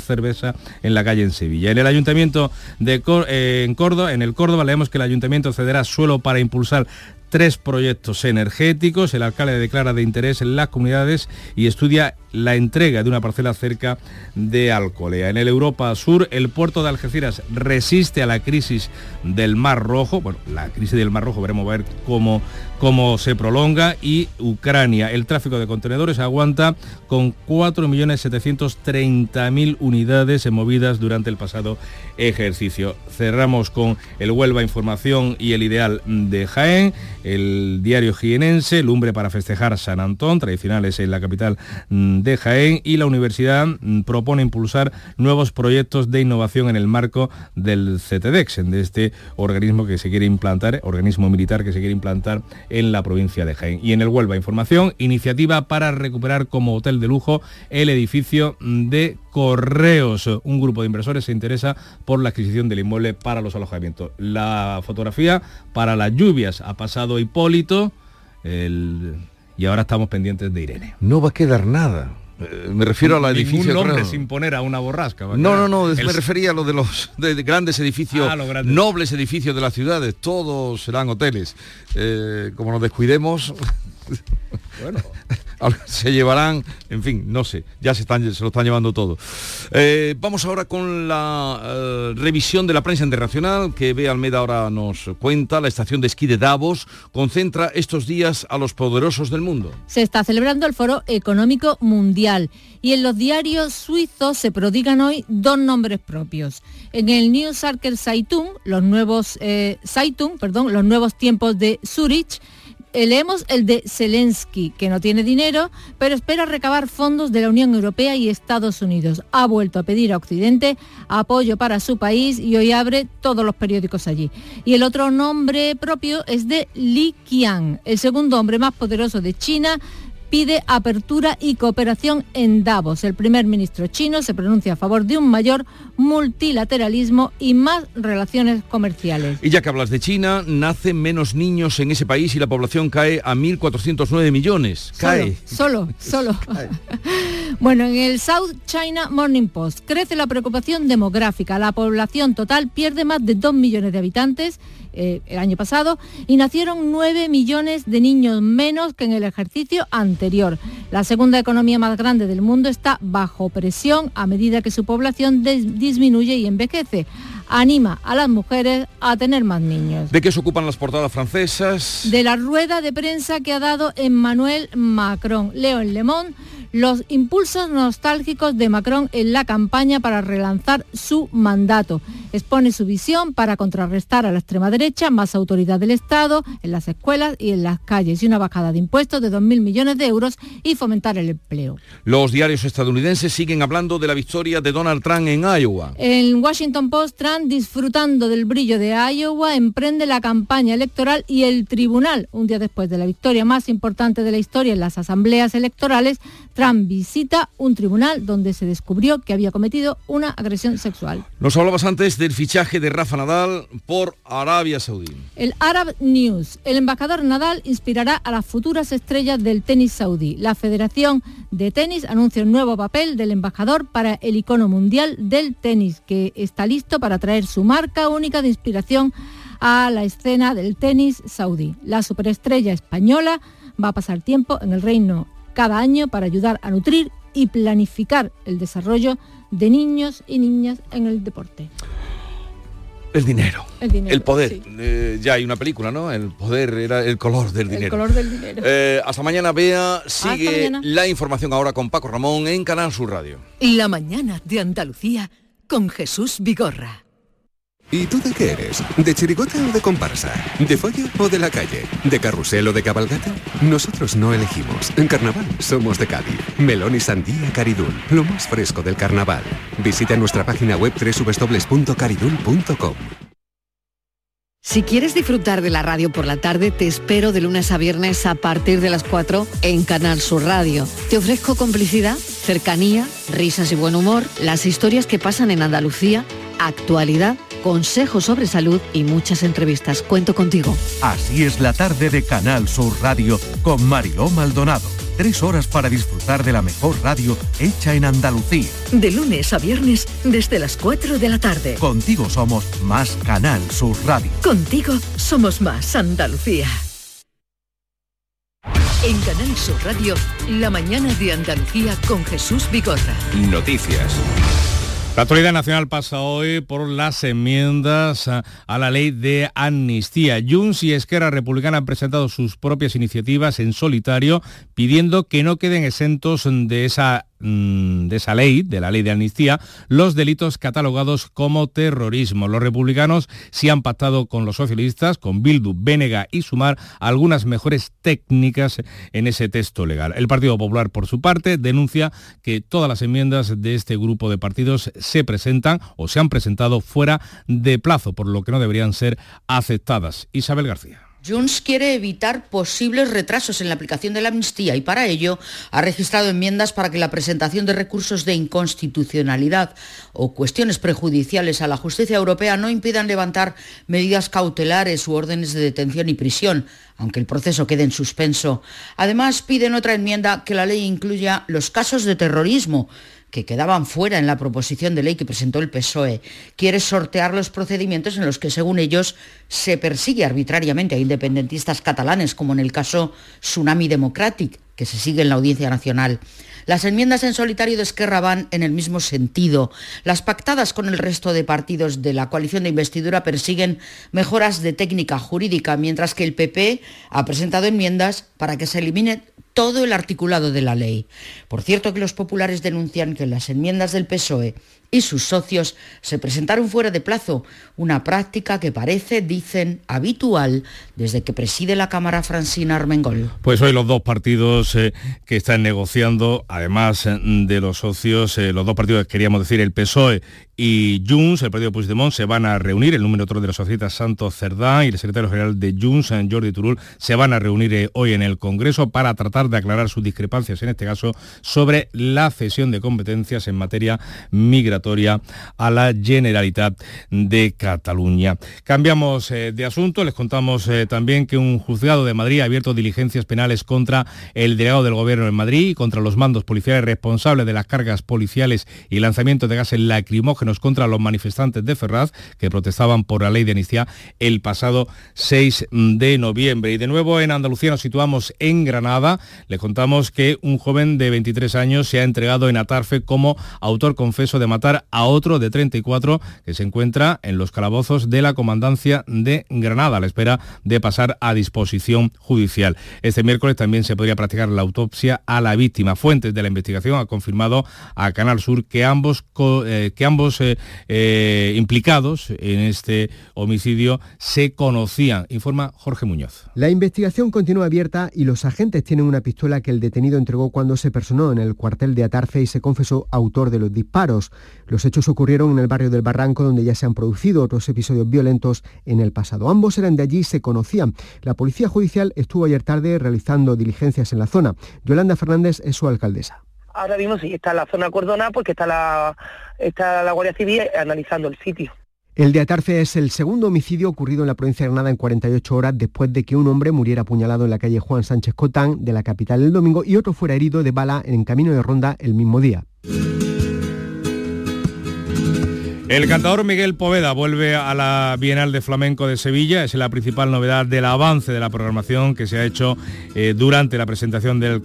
cerveza en la calle en Sevilla. En el ayuntamiento de en Córdoba, en el Córdoba leemos que el ayuntamiento cederá suelo para impulsar tres proyectos energéticos. El alcalde declara de interés en las comunidades y estudia la entrega de una parcela cerca de Alcolea. En el Europa Sur, el puerto de Algeciras resiste a la crisis del Mar Rojo. Bueno, la crisis del Mar Rojo veremos ver cómo, cómo se prolonga. Y Ucrania, el tráfico de contenedores aguanta con 4.730.000 unidades movidas durante el pasado ejercicio. Cerramos con el Huelva Información y el Ideal de Jaén. el diario jienense, lumbre para festejar San Antón, tradicionales en la capital mm, de Jaén, y la universidad mm, propone impulsar nuevos proyectos de innovación en el marco del CTDEX, de este organismo que se quiere implantar, organismo militar que se quiere implantar en la provincia de Jaén. Y en el Huelva Información, iniciativa para recuperar como hotel de lujo el edificio de Correos. Un grupo de inversores se interesa por la adquisición del inmueble para los alojamientos. La fotografía para las lluvias ha pasado Hipólito y ahora estamos pendientes de Irene. No va a quedar nada. Eh, me refiero a la edificio nombre sin poner a una borrasca. No, no, no, me refería a lo de los grandes edificios, ah, nobles edificios de las ciudades, todos serán hoteles. Eh, como nos descuidemos, bueno. se llevarán, en fin, no sé, ya se, están, se lo están llevando todo. Eh, vamos ahora con la eh, revisión de la prensa internacional que Bea Almeda ahora nos cuenta. La estación de esquí de Davos concentra estos días a los poderosos del mundo. Se está celebrando el Foro Económico Mundial y en los diarios suizos se prodigan hoy dos nombres propios. En el News Arker Zeitung, los nuevos eh, Zeitung, perdón, los nuevos tiempos de Zurich, leemos el de Zelensky, que no tiene dinero, pero espera recabar fondos de la Unión Europea y Estados Unidos. Ha vuelto a pedir a Occidente apoyo para su país y hoy abre todos los periódicos allí. Y el otro nombre propio es de Li Qiang, el segundo hombre más poderoso de China pide apertura y cooperación en Davos. El primer ministro chino se pronuncia a favor de un mayor multilateralismo y más relaciones comerciales. Y ya que hablas de China, nacen menos niños en ese país y la población cae a 1.409 millones. Cae. Solo, solo. solo. bueno, en el South China Morning Post crece la preocupación demográfica. La población total pierde más de 2 millones de habitantes eh, el año pasado y nacieron 9 millones de niños menos que en el ejercicio anterior. La segunda economía más grande del mundo está bajo presión a medida que su población disminuye y envejece anima a las mujeres a tener más niños. ¿De qué se ocupan las portadas francesas? De la rueda de prensa que ha dado Emmanuel Macron. Leo en Le Monde los impulsos nostálgicos de Macron en la campaña para relanzar su mandato. Expone su visión para contrarrestar a la extrema derecha, más autoridad del Estado en las escuelas y en las calles y una bajada de impuestos de 2.000 millones de euros y fomentar el empleo. Los diarios estadounidenses siguen hablando de la victoria de Donald Trump en Iowa. En Washington Post, Trump, disfrutando del brillo de Iowa, emprende la campaña electoral y el tribunal, un día después de la victoria más importante de la historia en las asambleas electorales, Trump visita un tribunal donde se descubrió que había cometido una agresión sexual. Nos hablabas antes del fichaje de Rafa Nadal por Arabia Saudí. El Arab News. El embajador Nadal inspirará a las futuras estrellas del tenis saudí. La Federación de Tenis anuncia un nuevo papel del embajador para el icono mundial del tenis, que está listo para traer su marca única de inspiración a la escena del tenis saudí. La superestrella española va a pasar tiempo en el Reino cada año para ayudar a nutrir y planificar el desarrollo de niños y niñas en el deporte. El dinero. El, poder. Eh, ya hay una película, ¿no? El poder era el color del dinero. El color del dinero. Eh, hasta mañana, Bea. Sigue la información ahora con Paco Ramón en Canal Sur Radio. La mañana de Andalucía con Jesús Vigorra. ¿Y tú de qué eres? ¿De chirigota o de comparsa? ¿De folla o de la calle? ¿De carrusel o de cabalgata? Nosotros no elegimos. En carnaval somos de Cádiz. Melón y sandía Caridul, lo más fresco del carnaval. Visita nuestra página web www.caridul.com. Si quieres disfrutar de la radio por la tarde, te espero de lunes a viernes a partir de las 4 en Canal Sur Radio. Te ofrezco complicidad, cercanía, risas y buen humor, las historias que pasan en Andalucía, actualidad consejos sobre salud y muchas entrevistas. Cuento contigo. Así es la tarde de Canal Sur Radio con Mariló Maldonado. Tres horas para disfrutar de la mejor radio hecha en Andalucía. De lunes a viernes desde las 4 de la tarde. Contigo somos más Canal Sur Radio. Contigo somos más Andalucía. En Canal Sur Radio, la mañana de Andalucía con Jesús Bigorra. Noticias. La actualidad nacional pasa hoy por las enmiendas a, la ley de amnistía. Junts y Esquerra Republicana han presentado sus propias iniciativas en solitario pidiendo que no queden exentos de esa mm, de esa ley, de la ley de amnistía, los delitos catalogados como terrorismo. Los republicanos sí han pactado con los socialistas, con Bildu, Bénega y Sumar algunas mejores técnicas en ese texto legal. El Partido Popular, por su parte, denuncia que todas las enmiendas de este grupo de partidos se presentan o se han presentado fuera de plazo, por lo que no deberían ser aceptadas. Isabel García. Junts quiere evitar posibles retrasos en la aplicación de la amnistía y para ello ha registrado enmiendas para que la presentación de recursos de inconstitucionalidad o cuestiones prejudiciales a la justicia europea no impidan levantar medidas cautelares u órdenes de detención y prisión, aunque el proceso quede en suspenso. Además, piden otra enmienda que la ley incluya los casos de terrorismo que quedaban fuera en la proposición de ley que presentó el PSOE, quiere sortear los procedimientos en los que, según ellos, se persigue arbitrariamente a independentistas catalanes, como en el caso Tsunami Democratic, que se sigue en la Audiencia Nacional. Las enmiendas en solitario de Esquerra van en el mismo sentido. Las pactadas con el resto de partidos de la coalición de investidura persiguen mejoras de técnica jurídica, mientras que el PP ha presentado enmiendas para que se elimine todo el articulado de la ley. Por cierto que los populares denuncian que las enmiendas del PSOE y sus socios se presentaron fuera de plazo, una práctica que parece, dicen, habitual desde que preside la Cámara Francina Armengol. Pues hoy los dos partidos eh, que están negociando, además eh, de los socios, eh, los dos partidos, queríamos decir, el PSOE y Junts, el partido de Puigdemont, se van a reunir, el número otro de los societas Santos Cerdán y el secretario general de Junts, Jordi Turul, se van a reunir hoy en el Congreso para tratar de aclarar sus discrepancias, en este caso, sobre la cesión de competencias en materia migratoria a la Generalitat de Cataluña. Cambiamos eh, de asunto, les contamos eh, también que un juzgado de Madrid ha abierto diligencias penales contra el delegado del Gobierno en Madrid y contra los mandos policiales responsables de las cargas policiales y lanzamiento de gases lacrimógenos contra los manifestantes de Ferraz que protestaban por la ley de amnistía el pasado 6 de noviembre. Y de nuevo en Andalucía nos situamos en Granada. Les contamos que un joven de 23 años se ha entregado en Atarfe como autor confeso de matar a otro de 34 que se encuentra en los calabozos de la Comandancia de Granada a la espera de pasar a disposición judicial. Este miércoles también se podría practicar la autopsia a la víctima. Fuentes de la investigación han confirmado a Canal Sur que ambos, eh, que ambos eh, eh, implicados en este homicidio se conocían, informa Jorge Muñoz. La investigación continúa abierta y los agentes tienen una pistola que el detenido entregó cuando se personó en el cuartel de Atarfe y se confesó autor de los disparos. Los hechos ocurrieron en el barrio del Barranco, donde ya se han producido otros episodios violentos en el pasado. Ambos eran de allí y se conocían. La Policía Judicial estuvo ayer tarde realizando diligencias en la zona. Yolanda Fernández es su alcaldesa. Ahora mismo sí, está la zona cordona porque está la, está la Guardia Civil analizando el sitio. El de Atarfe es el segundo homicidio ocurrido en la provincia de Granada en 48 horas después de que un hombre muriera apuñalado en la calle Juan Sánchez Cotán de la capital el domingo y otro fuera herido de bala en camino de ronda el mismo día. El cantador Miguel Poveda vuelve a la Bienal de Flamenco de Sevilla. Es la principal novedad del avance de la programación que se ha hecho eh, durante la presentación del,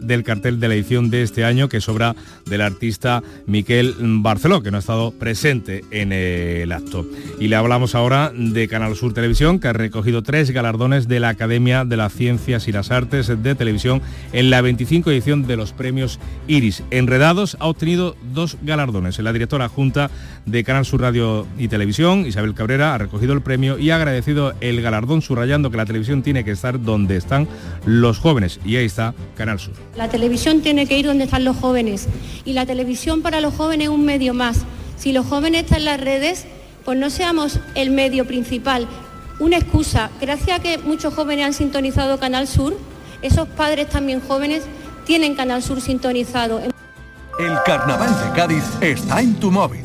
del cartel de la edición de este año, que es obra del artista Miquel Barceló, que no ha estado presente en el acto. Y le hablamos ahora de Canal Sur Televisión, que ha recogido tres galardones de la Academia de las Ciencias y las Artes de Televisión en la 25 edición de los premios Iris. Enredados ha obtenido dos galardones. La directora junta de Canal Sur Radio y Televisión, Isabel Cabrera, ha recogido el premio y ha agradecido el galardón subrayando que la televisión tiene que estar donde están los jóvenes. Y ahí está Canal Sur. La televisión tiene que ir donde están los jóvenes y la televisión para los jóvenes es un medio más. Si los jóvenes están en las redes, pues no seamos el medio principal. Una excusa, gracias a que muchos jóvenes han sintonizado Canal Sur, esos padres también jóvenes tienen Canal Sur sintonizado. El carnaval de Cádiz está en tu móvil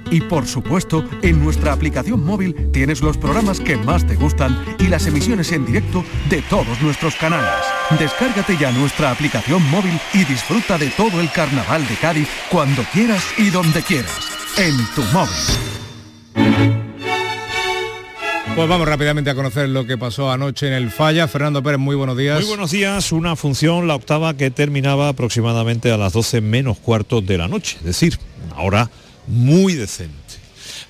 Y por supuesto, en nuestra aplicación móvil tienes los programas que más te gustan y las emisiones en directo de todos nuestros canales. Descárgate ya nuestra aplicación móvil y disfruta de todo el carnaval de Cádiz cuando quieras y donde quieras. En tu móvil. Pues vamos rápidamente a conocer lo que pasó anoche en el Falla. Fernando Pérez, muy buenos días. Muy buenos días. Una función, la octava, que terminaba aproximadamente a las 12 menos cuartos de la noche. Es decir, una hora muy decente.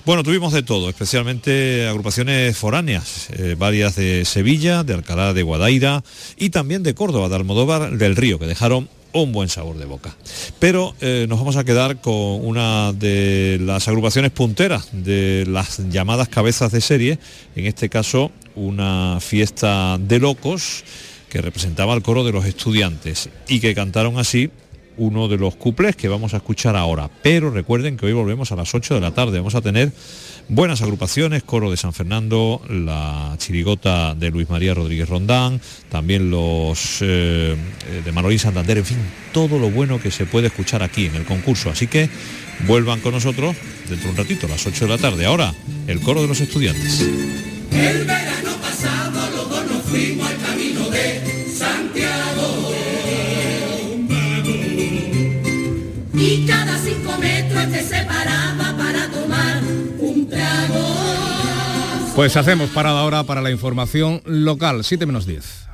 Bueno, tuvimos de todo, especialmente agrupaciones foráneas, eh, varias de Sevilla, de Alcalá de Guadaira y también de Córdoba, de Almodóvar del Río, que dejaron un buen sabor de boca. Pero eh, nos vamos a quedar con una de las agrupaciones punteras de las llamadas cabezas de serie, en este caso una fiesta de locos que representaba al coro de los estudiantes y que cantaron así uno de los cuplés que vamos a escuchar ahora. Pero recuerden que hoy volvemos a las 8 de la tarde. Vamos a tener buenas agrupaciones, Coro de San Fernando, la Chirigota de Luis María Rodríguez Rondán, también los eh, de Manolín Santander, en fin, todo lo bueno que se puede escuchar aquí en el concurso. Así que vuelvan con nosotros dentro de un ratito, a las 8 de la tarde. Ahora, el Coro de los Estudiantes. El verano pasado los dos nos fuimos al camino de Santiago. Y cada cinco metros te separaba para tomar un trago. Pues hacemos parada ahora para la información local, 7 menos 10.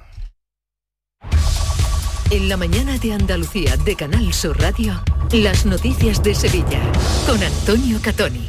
En la mañana de Andalucía de Canal Sur Radio, las noticias de Sevilla con Antonio Catoni.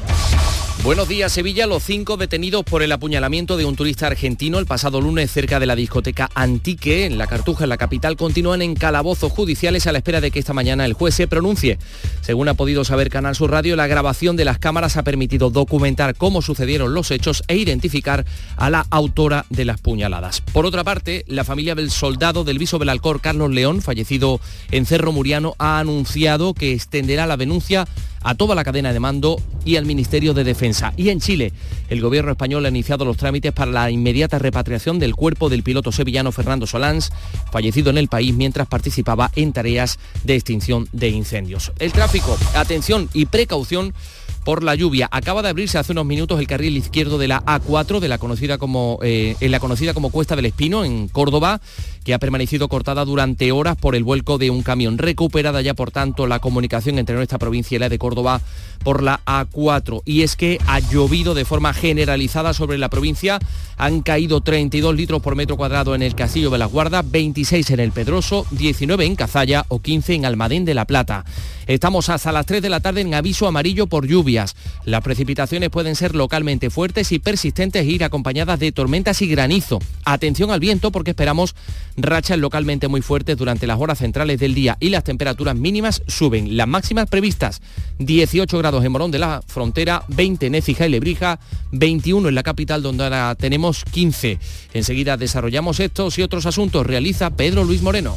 Buenos días, Sevilla. Los cinco detenidos por el apuñalamiento de un turista argentino el pasado lunes cerca de la discoteca Antique, en la Cartuja, en la capital, continúan en calabozos judiciales a la espera de que esta mañana el juez se pronuncie. Según ha podido saber Canal Sur Radio, la grabación de las cámaras ha permitido documentar cómo sucedieron los hechos e identificar a la autora de las puñaladas. Por otra parte, la familia del soldado del viso Belalcor, Carlos León, fallecido en Cerro Muriano, ha anunciado que extenderá la denuncia a toda la cadena de mando y al Ministerio de Defensa. Y en Chile, el gobierno español ha iniciado los trámites para la inmediata repatriación del cuerpo del piloto sevillano Fernando Solans, fallecido en el país mientras participaba en tareas de extinción de incendios. El tráfico, atención y precaución por la lluvia. Acaba de abrirse hace unos minutos el carril izquierdo de la A4, de la conocida como, eh, en la conocida como Cuesta del Espino, en Córdoba, que ha permanecido cortada durante horas por el vuelco de un camión. Recuperada ya, por tanto, la comunicación entre nuestra provincia y la de Córdoba por la A4. Y es que ha llovido de forma generalizada sobre la provincia. Han caído 32 litros por metro cuadrado en el Castillo de la Guarda, 26 en el Pedroso, 19 en Cazalla o 15 en Almadén de la Plata. Estamos hasta las 3 de la tarde en aviso amarillo por lluvias. Las precipitaciones pueden ser localmente fuertes y persistentes e ir acompañadas de tormentas y granizo. Atención al viento porque esperamos rachas localmente muy fuertes durante las horas centrales del día y las temperaturas mínimas suben. Las máximas previstas 18 grados en Morón de la Frontera, 20 en Écija y Lebrija, 21 en la capital donde ahora tenemos 15. Enseguida desarrollamos estos y otros asuntos. Realiza Pedro Luis Moreno.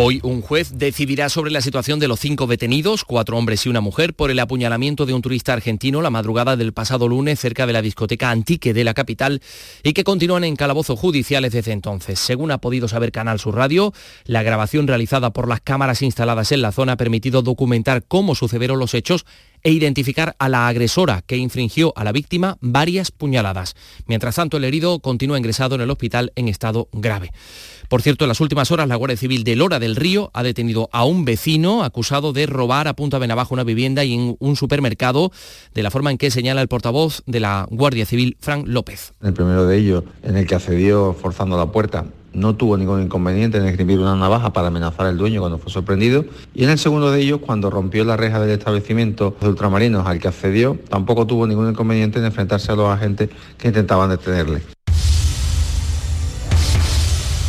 Hoy un juez decidirá sobre la situación de los cinco detenidos, cuatro hombres y una mujer, por el apuñalamiento de un turista argentino la madrugada del pasado lunes cerca de la discoteca Antique de la capital y que continúan en calabozos judiciales desde entonces. Según ha podido saber Canal Sur Radio, la grabación realizada por las cámaras instaladas en la zona ha permitido documentar cómo sucedieron los hechos e identificar a la agresora que infringió a la víctima varias puñaladas. Mientras tanto, el herido continúa ingresado en el hospital en estado grave. Por cierto, en las últimas horas la Guardia Civil de Lora del Río ha detenido a un vecino acusado de robar a punta de navaja una vivienda y en un supermercado, de la forma en que señala el portavoz de la Guardia Civil, Frank López. El primero de ellos, en el que accedió forzando la puerta, no tuvo ningún inconveniente en escribir una navaja para amenazar al dueño cuando fue sorprendido. Y en el segundo de ellos, cuando rompió la reja del establecimiento de ultramarinos al que accedió, tampoco tuvo ningún inconveniente en enfrentarse a los agentes que intentaban detenerle.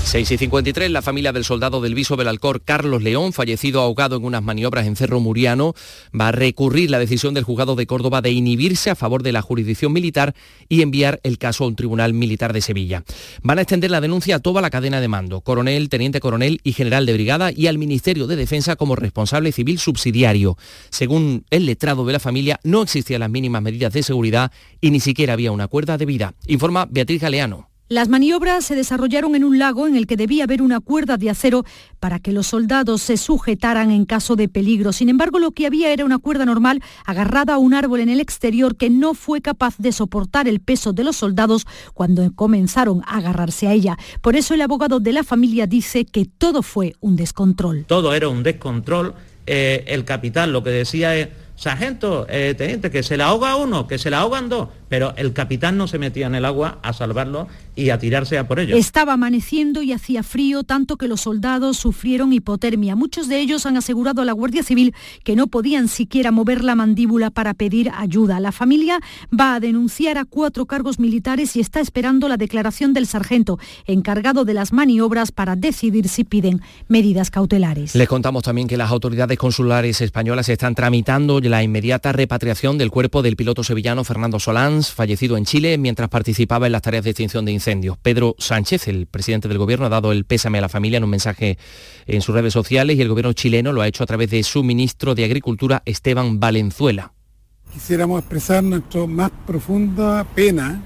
6 y 53, la familia del soldado del Viso Belalcor, Carlos León, fallecido ahogado en unas maniobras en Cerro Muriano, va a recurrir la decisión del juzgado de Córdoba de inhibirse a favor de la jurisdicción militar y enviar el caso a un tribunal militar de Sevilla. Van a extender la denuncia a toda la cadena de mando, coronel, teniente coronel y general de brigada y al Ministerio de Defensa como responsable civil subsidiario. Según el letrado de la familia, no existían las mínimas medidas de seguridad y ni siquiera había una cuerda de vida, informa Beatriz Galeano. Las maniobras se desarrollaron en un lago en el que debía haber una cuerda de acero para que los soldados se sujetaran en caso de peligro. Sin embargo, lo que había era una cuerda normal agarrada a un árbol en el exterior que no fue capaz de soportar el peso de los soldados cuando comenzaron a agarrarse a ella. Por eso el abogado de la familia dice que todo fue un descontrol. Todo era un descontrol. Eh, el capitán lo que decía es, sargento, eh, teniente, que se la ahoga uno, que se la ahogan dos pero el capitán no se metía en el agua a salvarlo y a tirarse a por ellos. Estaba amaneciendo y hacía frío, tanto que los soldados sufrieron hipotermia. Muchos de ellos han asegurado a la Guardia Civil que no podían siquiera mover la mandíbula para pedir ayuda. La familia va a denunciar a cuatro cargos militares y está esperando la declaración del sargento encargado de las maniobras para decidir si piden medidas cautelares. Les contamos también que las autoridades consulares españolas están tramitando la inmediata repatriación del cuerpo del piloto sevillano Fernando Solán fallecido en Chile mientras participaba en las tareas de extinción de incendios. Pedro Sánchez, el presidente del gobierno, ha dado el pésame a la familia en un mensaje en sus redes sociales y el gobierno chileno lo ha hecho a través de su ministro de Agricultura, Esteban Valenzuela. Quisiéramos expresar nuestra más profunda pena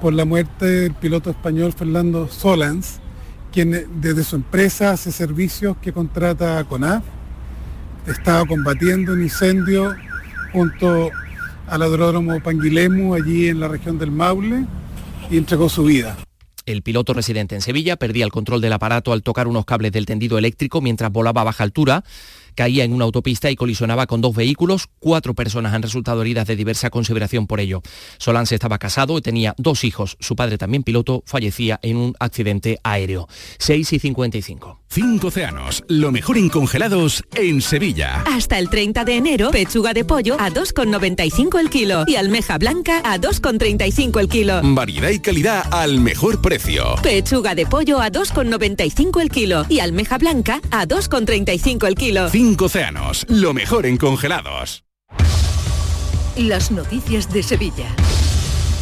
por la muerte del piloto español Fernando Solans, quien desde su empresa hace servicios que contrata a CONAF, estaba combatiendo un incendio junto al aeródromo Panguilemu, allí en la región del Maule, y entregó su vida. El piloto residente en Sevilla perdía el control del aparato al tocar unos cables del tendido eléctrico mientras volaba a baja altura caía en una autopista y colisionaba con dos vehículos. Cuatro personas han resultado heridas de diversa consideración por ello. Solán estaba casado y tenía dos hijos. Su padre, también piloto, fallecía en un accidente aéreo. 6 y 55. Cinco océanos, lo mejor en congelados en Sevilla. Hasta el 30 de enero, pechuga de pollo a 2,95 el kilo y almeja blanca a 2,35 el kilo. Variedad y calidad al mejor precio. Pechuga de pollo a 2,95 el kilo y almeja blanca a 2,35 el kilo. Cinco océanos, lo mejor en congelados. Las noticias de Sevilla.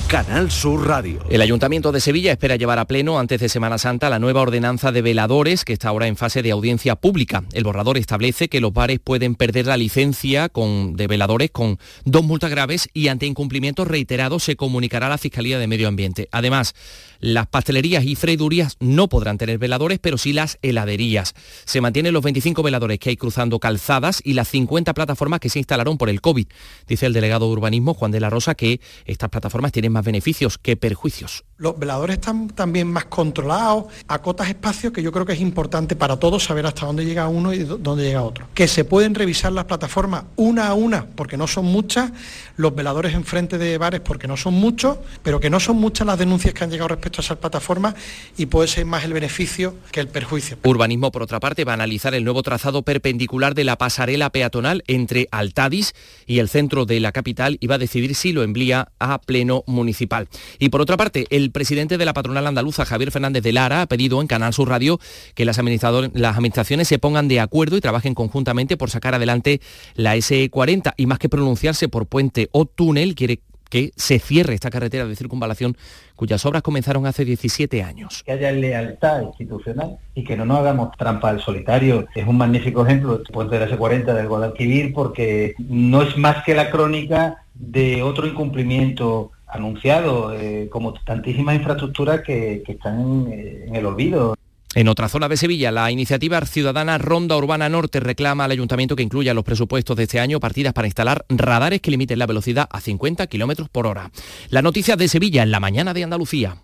Canal Sur Radio. El Ayuntamiento de Sevilla espera llevar a pleno antes de Semana Santa la nueva ordenanza de veladores que está ahora en fase de audiencia pública. El borrador establece que los bares pueden perder la licencia con, de veladores con dos multas graves y ante incumplimientos reiterados se comunicará a la Fiscalía de Medio Ambiente. Además, las pastelerías y freidurías no podrán tener veladores, pero sí las heladerías. Se mantienen los 25 veladores que hay cruzando calzadas y las 50 plataformas que se instalaron por el COVID. Dice el delegado de urbanismo, Juan de la Rosa, que estas plataformas tienen más beneficios que perjuicios. Los veladores están también más controlados, acotas espacios que yo creo que es importante para todos saber hasta dónde llega uno y dónde llega otro. Que se pueden revisar las plataformas una a una, porque no son muchas, los veladores enfrente de bares porque no son muchos, pero que no son muchas las denuncias que han llegado respecto a esas plataformas y puede ser más el beneficio que el perjuicio. Urbanismo, por otra parte, va a analizar el nuevo trazado perpendicular de la pasarela peatonal entre Altadis y el centro de la capital y va a decidir si lo envía a pleno municipal. Y por otra parte, el presidente de la patronal andaluza, Javier Fernández de Lara, ha pedido en Canal Sur Radio que las, las administraciones se pongan de acuerdo y trabajen conjuntamente por sacar adelante la SE40 y más que pronunciarse por puente o túnel, quiere que se cierre esta carretera de circunvalación cuyas obras comenzaron hace 17 años. Que haya lealtad institucional y que no nos hagamos trampa al solitario. Es un magnífico ejemplo el puente de la S40 del Guadalquivir porque no es más que la crónica de otro incumplimiento anunciado, eh, como tantísimas infraestructuras que, están en el olvido. En otra zona de Sevilla, la iniciativa ciudadana Ronda Urbana Norte reclama al ayuntamiento que incluya en los presupuestos de este año partidas para instalar radares que limiten la velocidad a 50 kilómetros por hora. La noticia de Sevilla en la mañana de Andalucía.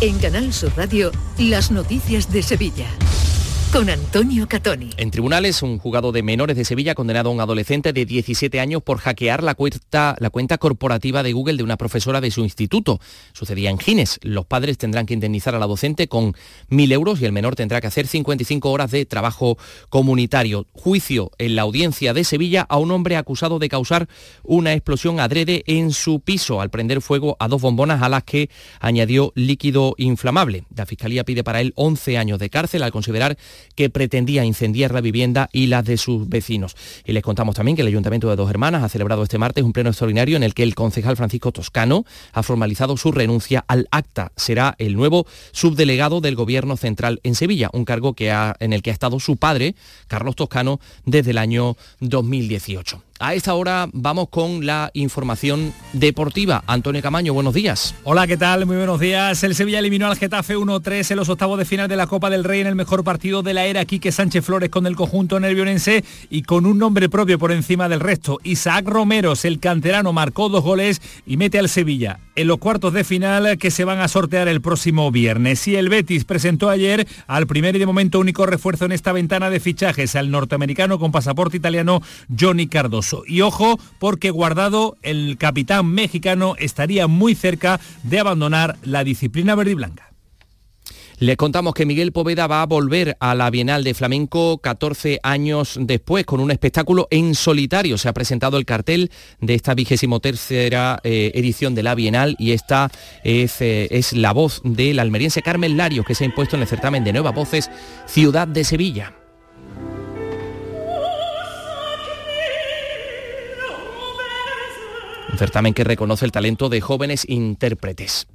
En Canal Sur Radio, las noticias de Sevilla con Antonio Catoni. En tribunales, un juzgado de menores de Sevilla ha condenado a un adolescente de 17 años por hackear la cuenta, la cuenta corporativa de Google de una profesora de su instituto. Sucedía en Gines. Los padres tendrán que indemnizar a la docente con 1.000 euros y el menor tendrá que hacer 55 horas de trabajo comunitario. Juicio en la audiencia de Sevilla a un hombre acusado de causar una explosión adrede en su piso al prender fuego a dos bombonas a las que añadió líquido inflamable. La Fiscalía pide para él 11 años de cárcel al considerar que pretendía incendiar la vivienda y las de sus vecinos. Y les contamos también que el Ayuntamiento de Dos Hermanas ha celebrado este martes un pleno extraordinario en el que el concejal Francisco Toscano ha formalizado su renuncia al acta. Será el nuevo subdelegado del Gobierno Central en Sevilla, un cargo que ha, en el que ha estado su padre, Carlos Toscano, desde el año 2018. A esta hora vamos con la información deportiva. Antonio Camaño, buenos días. Hola, ¿qué tal? Muy buenos días. El Sevilla eliminó al Getafe 1-3 en los octavos de final de la Copa del Rey en el mejor partido de la era Quique Sánchez Flores con el conjunto nervionense y con un nombre propio por encima del resto. Isaac Romeros, el canterano, marcó dos goles y mete al Sevilla en los cuartos de final que se van a sortear el próximo viernes. Y el Betis presentó ayer al primer y de momento único refuerzo en esta ventana de fichajes al norteamericano con pasaporte italiano Johnny Cardoso. Y ojo, porque Guardado, el capitán mexicano, estaría muy cerca de abandonar la disciplina verde y blanca. Les contamos que Miguel Poveda va a volver a la Bienal de Flamenco 14 años después con un espectáculo en solitario. Se ha presentado el cartel de esta vigésimo tercera eh, edición de la Bienal y esta es, eh, es la voz del almeriense Carmen Larios que se ha impuesto en el certamen de Nuevas Voces Ciudad de Sevilla. Certamen que reconoce el talento de jóvenes intérpretes.